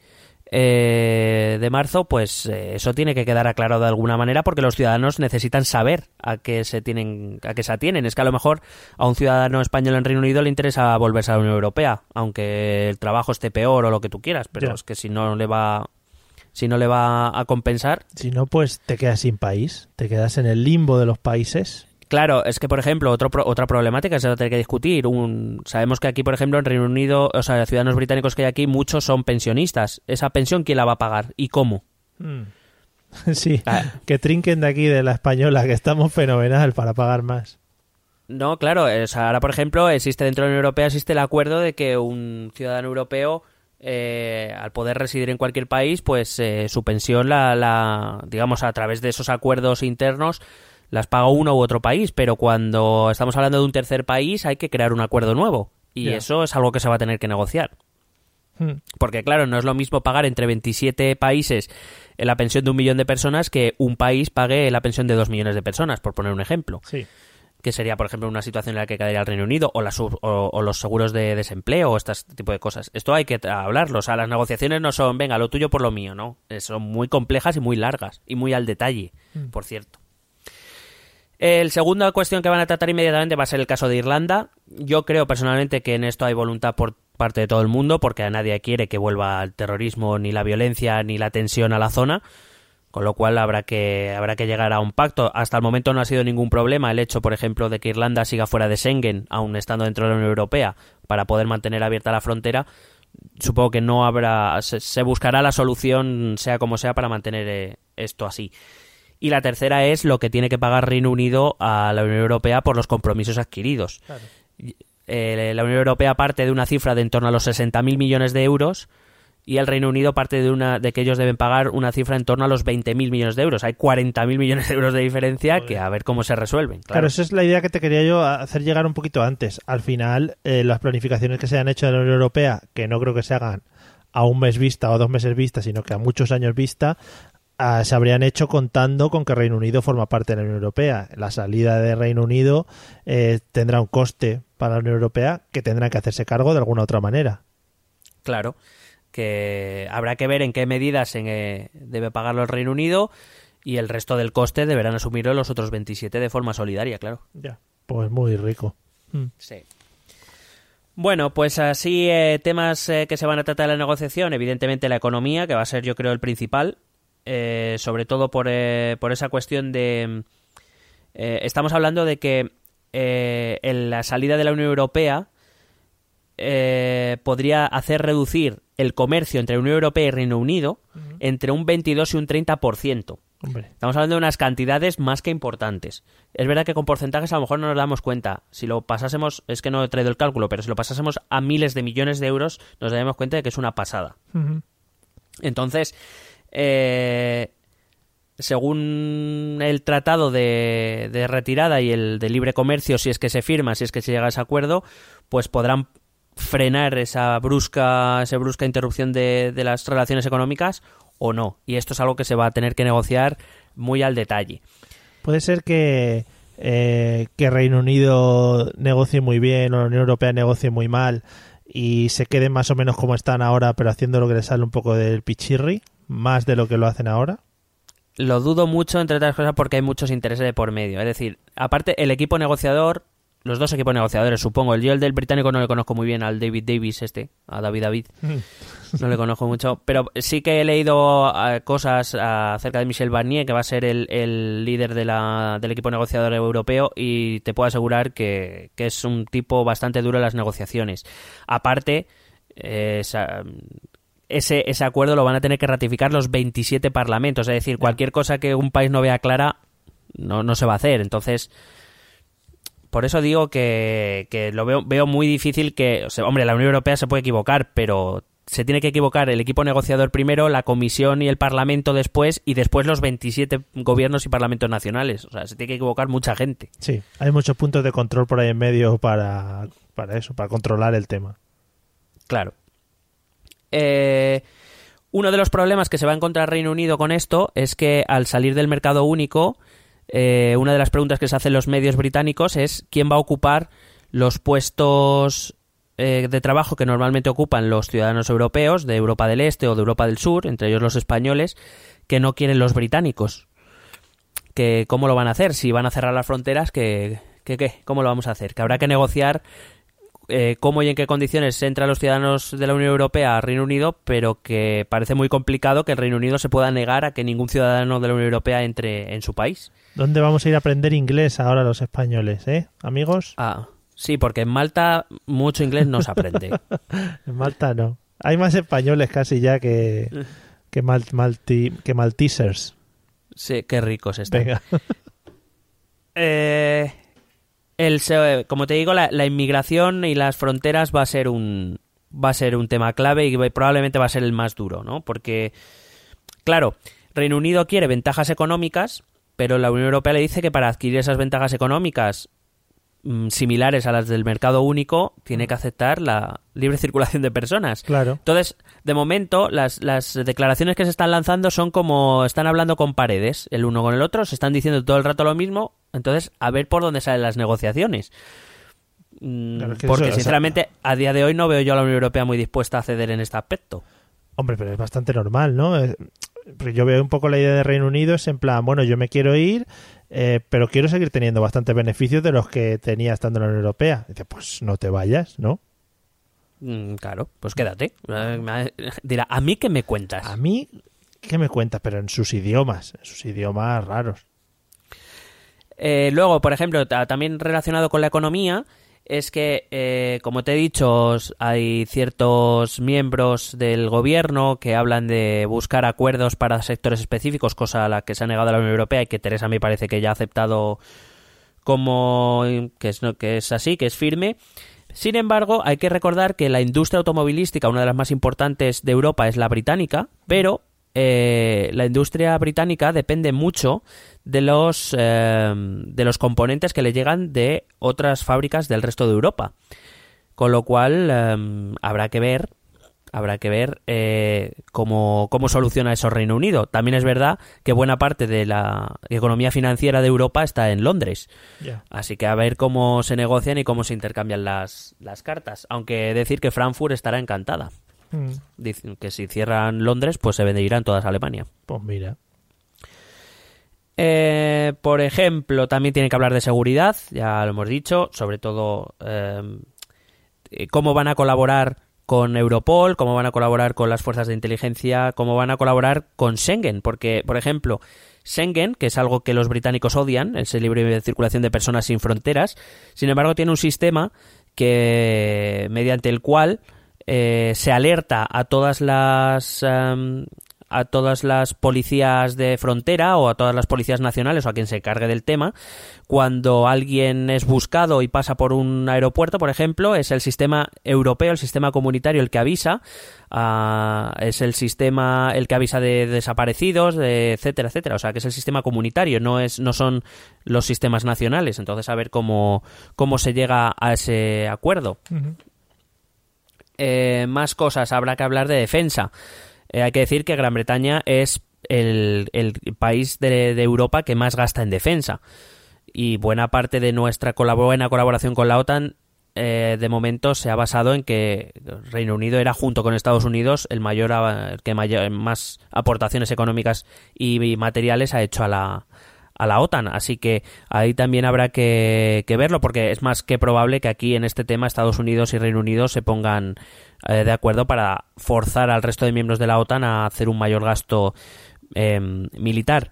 eh, de marzo, pues eh, eso tiene que quedar aclarado de alguna manera porque los ciudadanos necesitan saber a qué se tienen a qué se atienen. Es que a lo mejor a un ciudadano español en Reino Unido le interesa volverse a la Unión Europea, aunque el trabajo esté peor o lo que tú quieras, pero es que si no le va si no le va a compensar, Si no, pues te quedas sin país, te quedas en el limbo de los países. Claro, es que, por ejemplo, otro pro- otra problemática se va a tener que discutir. Un, sabemos que aquí, por ejemplo, en Reino Unido, o sea, los ciudadanos británicos que hay aquí, muchos son pensionistas. ¿Esa pensión quién la va a pagar y cómo? Mm. [LAUGHS] Sí, Ah. que trinquen de aquí de la española, que estamos fenomenal para pagar más. No, claro, o sea, ahora, por ejemplo, existe dentro de la Unión Europea existe el acuerdo de que un ciudadano europeo, eh, al poder residir en cualquier país, pues eh, su pensión, la, la, digamos, a través de esos acuerdos internos, las paga uno u otro país. Pero cuando estamos hablando de un tercer país, hay que crear un acuerdo nuevo. Y eso es algo que se va a tener que negociar. Mm. Porque claro, no es lo mismo pagar entre 27 países la pensión de un millón de personas que un país pague la pensión de dos millones de personas, por poner un ejemplo. Sí. Que sería, por ejemplo, una situación en la que caería el Reino Unido o, las o, o los seguros de desempleo o este tipo de cosas. Esto hay que hablarlo. O sea, las negociaciones no son, venga, lo tuyo por lo mío, ¿no? Eh, Son muy complejas y muy largas y muy al detalle, por cierto. El segunda cuestión que van a tratar inmediatamente va a ser el caso de Irlanda. Yo creo personalmente que en esto hay voluntad por parte de todo el mundo, porque a nadie quiere que vuelva el terrorismo, ni la violencia, ni la tensión a la zona. Con lo cual habrá que, habrá que llegar a un pacto. Hasta el momento no ha sido ningún problema el hecho, por ejemplo, de que Irlanda siga fuera de Schengen, aun estando dentro de la Unión Europea, para poder mantener abierta la frontera. Supongo que no habrá. Se, buscará la solución, sea como sea, para mantener eh, esto así. Y la tercera es lo que tiene que pagar Reino Unido a la Unión Europea por los compromisos adquiridos. Claro. Eh, la Unión Europea parte de una cifra de en torno a los 60.000 millones de euros y el Reino Unido parte de una de que ellos deben pagar una cifra en torno a los 20.000 millones de euros. Hay 40.000 millones de euros de diferencia que a ver cómo se resuelven. Claro. Claro, esa es la idea que te quería yo hacer llegar un poquito antes. Al final, eh, las planificaciones que se han hecho en la Unión Europea, que no creo que se hagan a un mes vista o dos meses vista, sino que a muchos años vista, ah, se habrían hecho contando con que Reino Unido forma parte de la Unión Europea. La salida de Reino Unido eh, tendrá un coste para la Unión Europea que tendrán que hacerse cargo de alguna otra manera. claro. Que habrá que ver en qué medidas eh, debe pagarlo el Reino Unido y el resto del coste deberán asumirlo los otros 27 de forma solidaria, claro. Ya. Pues muy rico. Mm. Sí. Bueno, pues así eh, temas eh, que se van a tratar en la negociación, evidentemente la economía, que va a ser yo creo el principal, eh, sobre todo por, eh, por esa cuestión de... eh, estamos hablando de que eh, en la salida de la Unión Europea eh, podría hacer reducir el comercio entre Unión Europea y Reino Unido entre un 22 y un 30%. Hombre. Estamos hablando de unas cantidades más que importantes. Es verdad que con porcentajes a lo mejor no nos damos cuenta. Si lo pasásemos, es que no he traído el cálculo, pero si lo pasásemos a miles de millones de euros, nos daríamos cuenta de que es una pasada. Entonces, eh, según el tratado de, retirada y el de libre comercio, si es que se firma, si es que se llega a ese acuerdo, pues podrán frenar esa brusca, esa brusca interrupción de, de las relaciones económicas o no. Y esto es algo que se va a tener que negociar muy al detalle. Puede ser que, eh, que Reino Unido negocie muy bien o la Unión Europea negocie muy mal y se queden más o menos como están ahora, pero haciendo lo que les sale un poco del pichirri, más de lo que lo hacen ahora. Lo dudo mucho, entre otras cosas, porque hay muchos intereses de por medio. Es decir, aparte, el equipo negociador los dos equipos negociadores, supongo. Yo el del británico no le conozco muy bien, al David Davis este, a David David. No le conozco mucho, pero sí que he leído eh, cosas acerca de Michel Barnier, que va a ser el, líder de la, del equipo negociador europeo, y te puedo asegurar que, es un tipo bastante duro en las negociaciones. Aparte, eh, ese, ese acuerdo lo van a tener que ratificar los 27 parlamentos, es decir, cualquier cosa que un país no vea clara no, no se va a hacer. Entonces, por eso digo que, que lo veo, veo muy difícil que, hombre, la Unión Europea se puede equivocar, pero se tiene que equivocar el equipo negociador primero, la Comisión y el Parlamento después, y después los 27 gobiernos y parlamentos nacionales. O sea, se tiene que equivocar mucha gente. Sí, hay muchos puntos de control por ahí en medio para, para eso, para controlar el tema. Claro. Eh, uno de los problemas que se va a encontrar Reino Unido con esto es que al salir del mercado único, eh, una de las preguntas que se hacen los medios británicos es quién va a ocupar los puestos eh, de trabajo que normalmente ocupan los ciudadanos europeos de Europa del Este o de Europa del Sur, entre ellos los españoles, que no quieren los británicos. Que, ¿Cómo lo van a hacer? Si van a cerrar las fronteras, ¿qué, qué, ¿cómo lo vamos a hacer? Que habrá que negociar eh, cómo y en qué condiciones entran los ciudadanos de la Unión Europea al Reino Unido, pero que parece muy complicado que el Reino Unido se pueda negar a que ningún ciudadano de la Unión Europea entre en su país. ¿Dónde vamos a ir a aprender inglés ahora los españoles, eh, amigos? Ah, Sí, porque en Malta mucho inglés no se aprende. [LAUGHS] en Malta no. Hay más españoles casi ya que, que, que maltesers. Sí, qué ricos están. Venga. Eh, el, como te digo, la, la, inmigración y las fronteras va a ser un va a ser un tema clave y probablemente va a ser el más duro, ¿no? Porque, claro, Reino Unido quiere ventajas económicas, pero la Unión Europea le dice que para adquirir esas ventajas económicas similares a las del mercado único, tiene que aceptar la libre circulación de personas. Claro. Entonces, de momento, las, las declaraciones que se están lanzando son como están hablando con paredes, el uno con el otro, se están diciendo todo el rato lo mismo, entonces, a ver por dónde salen las negociaciones. Mm, porque, sinceramente, a día de hoy no veo yo a la Unión Europea muy dispuesta a ceder en este aspecto. Hombre, pero es bastante normal, ¿no? Yo veo un poco la idea de Reino Unido, es en plan, bueno, yo me quiero ir, eh, pero quiero seguir teniendo bastantes beneficios de los que tenía estando en la Unión Europea. Dice, pues no te vayas, ¿no? Mm, claro, pues quédate. Dirá, ¿a mí qué me cuentas? A mí, ¿qué me cuentas? Pero en sus idiomas, en sus idiomas raros. Eh, luego, por ejemplo, también relacionado con la economía, es que, eh, como te he dicho, hay ciertos miembros del gobierno que hablan de buscar acuerdos para sectores específicos, cosa a la que se ha negado la Unión Europea y que Teresa me parece que ya ha aceptado como que es, que es así, que es firme. Sin embargo, hay que recordar que la industria automovilística, una de las más importantes de Europa, es la británica, pero eh, la industria británica depende mucho de los, eh, de los componentes que le llegan de otras fábricas del resto de Europa. Con lo cual eh, habrá que ver habrá que ver cómo, cómo, soluciona eso Reino Unido. También es verdad que buena parte de la economía financiera de Europa está en Londres. Así que a ver cómo se negocian y cómo se intercambian las, las cartas. Aunque decir que Frankfurt estará encantada. Mm. Dicen que si cierran Londres, pues se venderán todas a Alemania. Pues mira. Eh, por ejemplo, también tiene que hablar de seguridad, ya lo hemos dicho, sobre todo eh, cómo van a colaborar con Europol, cómo van a colaborar con las fuerzas de inteligencia, cómo van a colaborar con Schengen, porque, por ejemplo, Schengen, que es algo que los británicos odian, es el libre circulación de personas sin fronteras, sin embargo tiene un sistema que mediante el cual eh, se alerta a todas las em, a todas las policías de frontera o a todas las policías nacionales o a quien se cargue del tema. Cuando alguien es buscado y pasa por un aeropuerto por ejemplo es el sistema europeo el sistema comunitario el que avisa ah, es el sistema el que avisa de desaparecidos de etcétera etcétera. O sea que es el sistema comunitario no es no son los sistemas nacionales. Entonces a ver cómo cómo se llega a ese acuerdo. Eh, más cosas, habrá que hablar de defensa. Eh, hay que decir que Gran Bretaña es el, país de, Europa que más gasta en defensa. Y buena parte de nuestra buena colaboración con la OTAN eh, de momento se ha basado en que Reino Unido era junto con Estados Unidos el mayor que mayor, más aportaciones económicas y materiales ha hecho a la, a la OTAN. Así que ahí también habrá que, verlo, porque es más que probable que aquí en este tema Estados Unidos y Reino Unido se pongan eh, de acuerdo para forzar al resto de miembros de la OTAN a hacer un mayor gasto em, militar.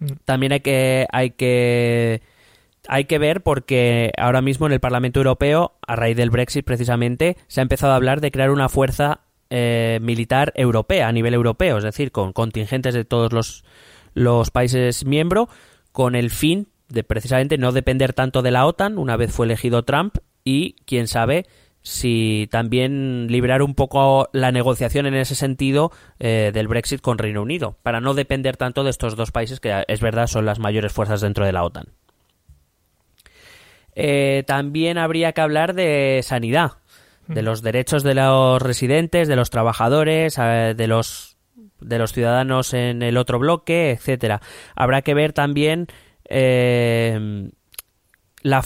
Mm. También hay que, hay que hay que ver porque ahora mismo en el Parlamento Europeo, a raíz del Brexit precisamente, se ha empezado a hablar de crear una fuerza eh, militar europea a nivel europeo, es decir, con contingentes de todos los, los países miembros, con el fin de precisamente no depender tanto de la OTAN una vez fue elegido Trump y quién sabe si también librar un poco la negociación en ese sentido eh, del Brexit con Reino Unido, para no depender tanto de estos dos países que es verdad son las mayores fuerzas dentro de la OTAN. Eh, también habría que hablar de sanidad, de los derechos de los residentes, de los trabajadores, eh, de los de los ciudadanos en el otro bloque, etcétera. Habrá que ver también eh, la,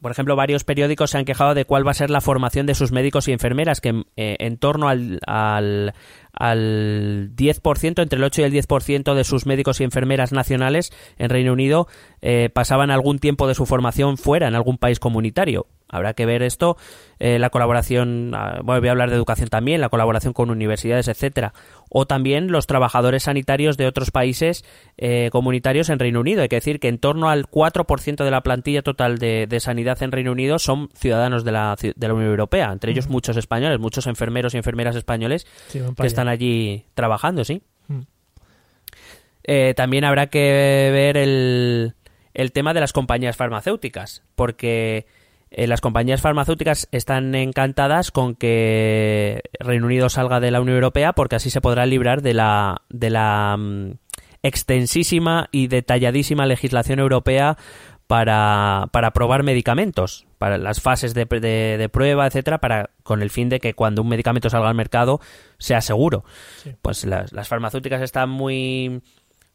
por ejemplo, varios periódicos se han quejado de cuál va a ser la formación de sus médicos y enfermeras, que en torno al, al, al 10%, entre el 8 y el 10% de sus médicos y enfermeras nacionales en Reino Unido eh, pasaban algún tiempo de su formación fuera, en algún país comunitario. Habrá que ver esto, eh, la colaboración, ah, bueno, voy a hablar de educación también, la colaboración con universidades, etcétera, o también los trabajadores sanitarios de otros países eh, comunitarios en Reino Unido. Hay que decir que en torno al 4% de la plantilla total de, sanidad en Reino Unido son ciudadanos de la, de la Unión Europea, entre ellos muchos españoles, muchos enfermeros y enfermeras españoles que están allí trabajando, sí. Mm. Eh, también habrá que ver el, el tema de las compañías farmacéuticas, porque eh, las compañías farmacéuticas están encantadas con que Reino Unido salga de la Unión Europea porque así se podrá librar de la, de la mm, extensísima y detalladísima legislación europea para, para probar medicamentos, para las fases de, de, prueba, etcétera, para con el fin de que cuando un medicamento salga al mercado sea seguro. Pues las, las farmacéuticas están muy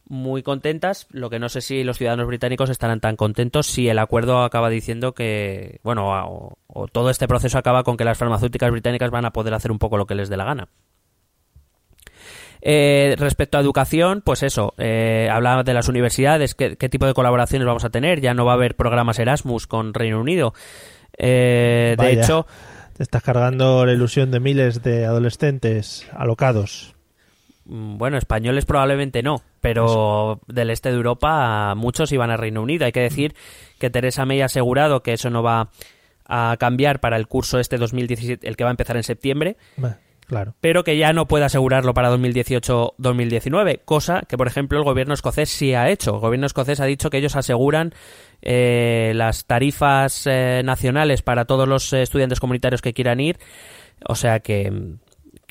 muy contentas. Lo que no sé si los ciudadanos británicos estarán tan contentos si el acuerdo acaba diciendo que, bueno, o, todo este proceso acaba con que las farmacéuticas británicas van a poder hacer un poco lo que les dé la gana. Eh, respecto a educación, pues eso, eh, hablaba de las universidades, qué, tipo de colaboraciones vamos a tener. Ya no va a haber programas Erasmus con Reino Unido. Eh, de hecho, te estás cargando la ilusión de miles de adolescentes alocados. Mm, bueno, españoles probablemente no, pero del este de Europa muchos iban a Reino Unido. Hay que decir que Teresa May ha asegurado que eso no va a cambiar para el curso este 2017, el que va a empezar en septiembre. Claro. Pero que ya no puede asegurarlo para 2018-2019, cosa que, por ejemplo, el gobierno escocés sí ha hecho. El gobierno escocés ha dicho que ellos aseguran eh, las tarifas eh, nacionales para todos los estudiantes comunitarios que quieran ir. O sea que,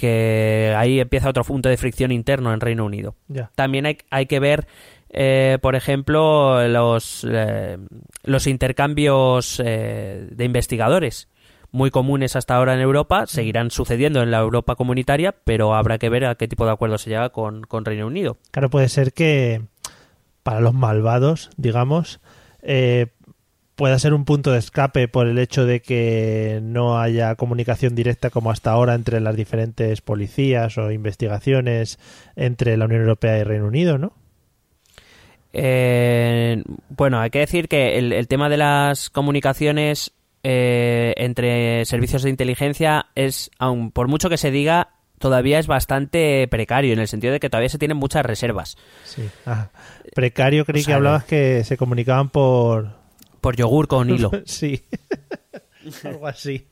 que ahí empieza otro punto de fricción interno en Reino Unido. También hay, hay, que ver, eh, por ejemplo, los, eh, los intercambios eh, de investigadores muy comunes hasta ahora en Europa, seguirán sucediendo en la Europa comunitaria, pero habrá que ver a qué tipo de acuerdo se llega con, con Reino Unido. Claro, puede ser que para los malvados, digamos, pueda ser un punto de escape por el hecho de que no haya comunicación directa como hasta ahora entre las diferentes policías o investigaciones entre la Unión Europea y Reino Unido, ¿no? Eh, bueno, hay que decir que el, tema de las comunicaciones eh, entre servicios de inteligencia es, aun por mucho que se diga, todavía es bastante precario, en el sentido de que todavía se tienen muchas reservas. Sí. Ah, precario, creí que hablabas que se comunicaban por, por yogur con hilo. [LAUGHS] sí. [LAUGHS] Algo así.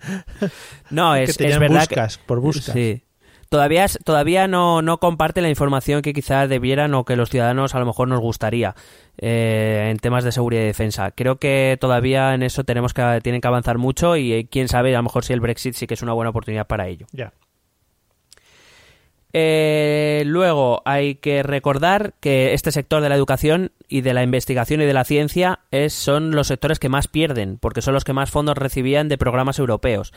No, es, es verdad buscas, por buscas. Sí. Todavía, todavía no, no comparte la información que quizás debieran o que los ciudadanos a lo mejor nos gustaría eh, en temas de seguridad y defensa. Creo que todavía en eso tenemos que tienen que avanzar mucho y eh, quién sabe, a lo mejor si el Brexit sí que es una buena oportunidad para ello. Ya. Eh, luego hay que recordar que este sector de la educación y de la investigación y de la ciencia es, son los sectores que más pierden, porque son los que más fondos recibían de programas europeos.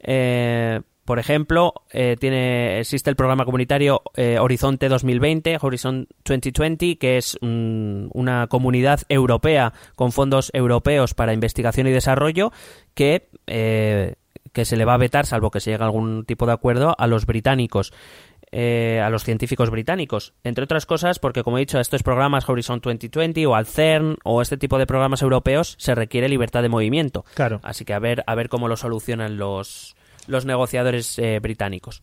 Eh, por ejemplo, eh, tiene, existe el programa comunitario Horizonte 2020, Horizon 2020, que es una comunidad europea con fondos europeos para investigación y desarrollo que, que se le va a vetar, salvo que se llegue a algún tipo de acuerdo, a los británicos. Eh, a los científicos británicos. Entre otras cosas, porque como he dicho, a estos programas Horizon 2020 o al CERN o este tipo de programas europeos se requiere libertad de movimiento. Claro. Así que a ver, a ver cómo lo solucionan los, los negociadores eh, británicos.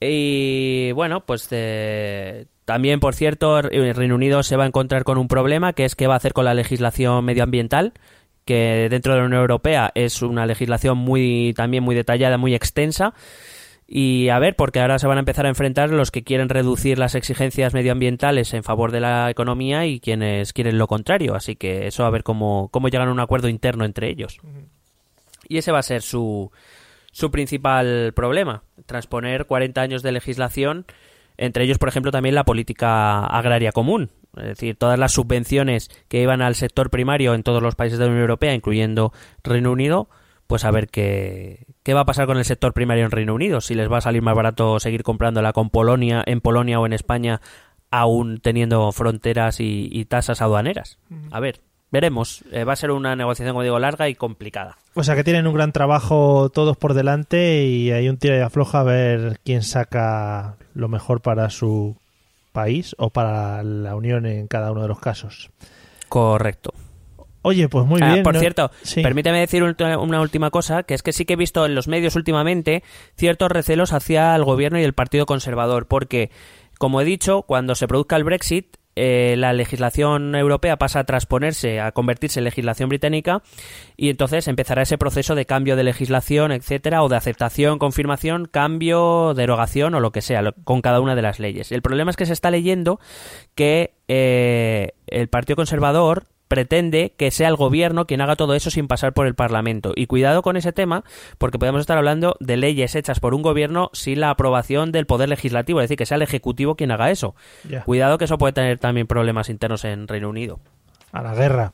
Y bueno, pues eh, también, por cierto, el Reino Unido se va a encontrar con un problema, que es qué va a hacer con la legislación medioambiental, que dentro de la Unión Europea es una legislación muy también muy detallada, muy extensa. Y a ver, porque ahora se van a empezar a enfrentar los que quieren reducir las exigencias medioambientales en favor de la economía y quienes quieren lo contrario. Así que eso a ver cómo, cómo llegan a un acuerdo interno entre ellos. Y ese va a ser su, su principal problema, transponer 40 años de legislación, entre ellos, por ejemplo, también la política agraria común, es decir, todas las subvenciones que iban al sector primario en todos los países de la Unión Europea, incluyendo Reino Unido, pues a ver qué, qué va a pasar con el sector primario en Reino Unido, si les va a salir más barato seguir comprándola con Polonia, en Polonia o en España, aún teniendo fronteras y, y tasas aduaneras. A ver, veremos. Eh, va a ser una negociación, como digo, larga y complicada. O sea que tienen un gran trabajo todos por delante y hay un tira y afloja a ver quién saca lo mejor para su país o para la Unión en cada uno de los casos. Correcto. Oye, pues muy Ah, bien. por ¿no? cierto, Sí. permíteme decir una última cosa, que es que sí que he visto en los medios últimamente ciertos recelos hacia el gobierno y el Partido Conservador, porque, como he dicho, cuando se produzca el Brexit, eh, la legislación europea pasa a transponerse, a convertirse en legislación británica, y entonces empezará ese proceso de cambio de legislación, etcétera, o de aceptación, confirmación, cambio, derogación o lo que sea, lo- con cada una de las leyes. El problema es que se está leyendo que eh, el Partido Conservador pretende que sea el gobierno quien haga todo eso sin pasar por el Parlamento. Y cuidado con ese tema, porque podemos estar hablando de leyes hechas por un gobierno sin la aprobación del Poder Legislativo, es decir, que sea el Ejecutivo quien haga eso. Cuidado que eso puede tener también problemas internos en Reino Unido. a la guerra.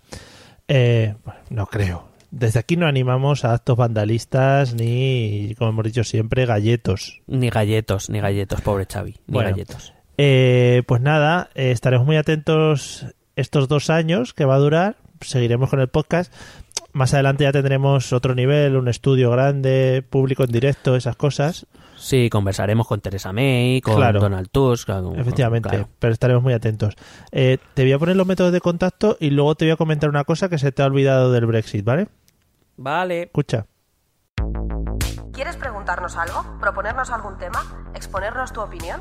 Eh, no creo. Desde aquí no animamos a actos vandalistas ni, como hemos dicho siempre, galletos. Ni galletos, ni galletos, pobre Xavi, ni Bueno. galletos. Eh, pues nada, eh, estaremos muy atentos estos dos años que va a durar. Seguiremos con el podcast. Más adelante ya tendremos otro nivel, un estudio grande, público en directo, esas cosas. Sí, conversaremos con Teresa May, con Claro. Donald Tusk. con- Efectivamente, claro. pero estaremos muy atentos. Eh, te voy a poner los métodos de contacto y luego te voy a comentar una cosa que se te ha olvidado del Brexit, ¿vale? Vale. Escucha. ¿Quieres preguntarnos algo? ¿Proponernos algún tema? ¿Exponernos tu opinión?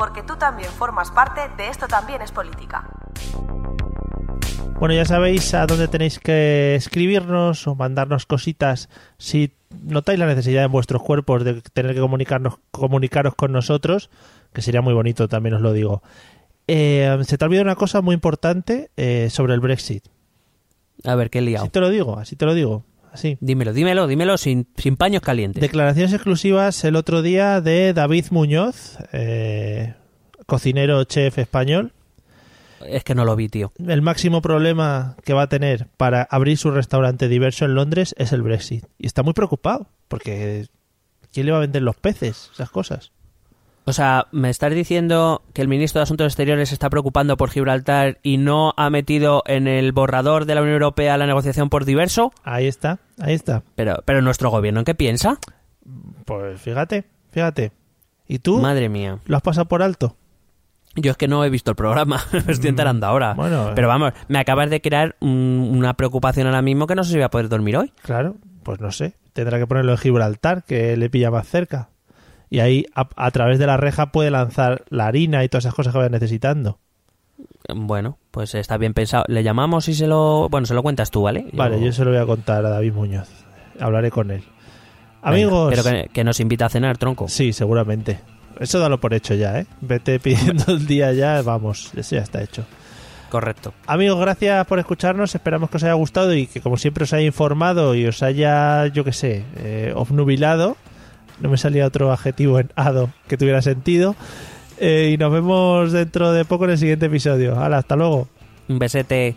Porque tú también formas parte de Esto también es política. Bueno, ya sabéis a dónde tenéis que escribirnos o mandarnos cositas si notáis la necesidad en vuestros cuerpos de tener que comunicarnos, comunicaros con nosotros, que sería muy bonito, también os lo digo. Eh, se te ha olvidado una cosa muy importante eh, sobre el Brexit. A ver, qué liado. Así te lo digo, así te lo digo, así. Dímelo, dímelo, dímelo sin, sin paños calientes. Declaraciones exclusivas el otro día de David Muñoz, eh, cocinero chef español. Es que no lo vi, tío. El máximo problema que va a tener para abrir su restaurante diverso en Londres es el Brexit. Y está muy preocupado, porque ¿quién le va a vender los peces? Esas cosas. O sea, ¿me estás diciendo que el ministro de Asuntos Exteriores se está preocupando por Gibraltar y no ha metido en el borrador de la Unión Europea la negociación por diverso? Ahí está, ahí está. Pero, pero nuestro gobierno, ¿en qué piensa? Pues fíjate, fíjate. ¿Y tú? Madre mía. ¿Lo has pasado por alto? Yo es que no he visto el programa, [LAUGHS] me estoy enterando ahora. Mm, bueno, pero vamos, me acabas de crear un- una preocupación ahora mismo que no sé si voy a poder dormir hoy. Claro, pues no sé. Tendrá que ponerlo en Gibraltar, que le pilla más cerca. Y ahí, a, a través de la reja, puede lanzar la harina y todas esas cosas que vaya necesitando. Bueno, pues está bien pensado. Le llamamos y se lo... Bueno, se lo cuentas tú, ¿vale? Vale, yo se lo voy a contar a David Muñoz. Hablaré con él. Amigos. Pero que, que nos invita a cenar, tronco. Sí, seguramente. Eso dalo por hecho ya, ¿eh? Vete pidiendo el día ya, vamos, eso ya está hecho. Correcto. Amigos, gracias por escucharnos, esperamos que os haya gustado y que como siempre os haya informado y os haya, yo qué sé, eh, obnubilado. No me salía otro adjetivo en ado que tuviera sentido. Eh, y nos vemos dentro de poco en el siguiente episodio. Hala, hasta luego. Un besete.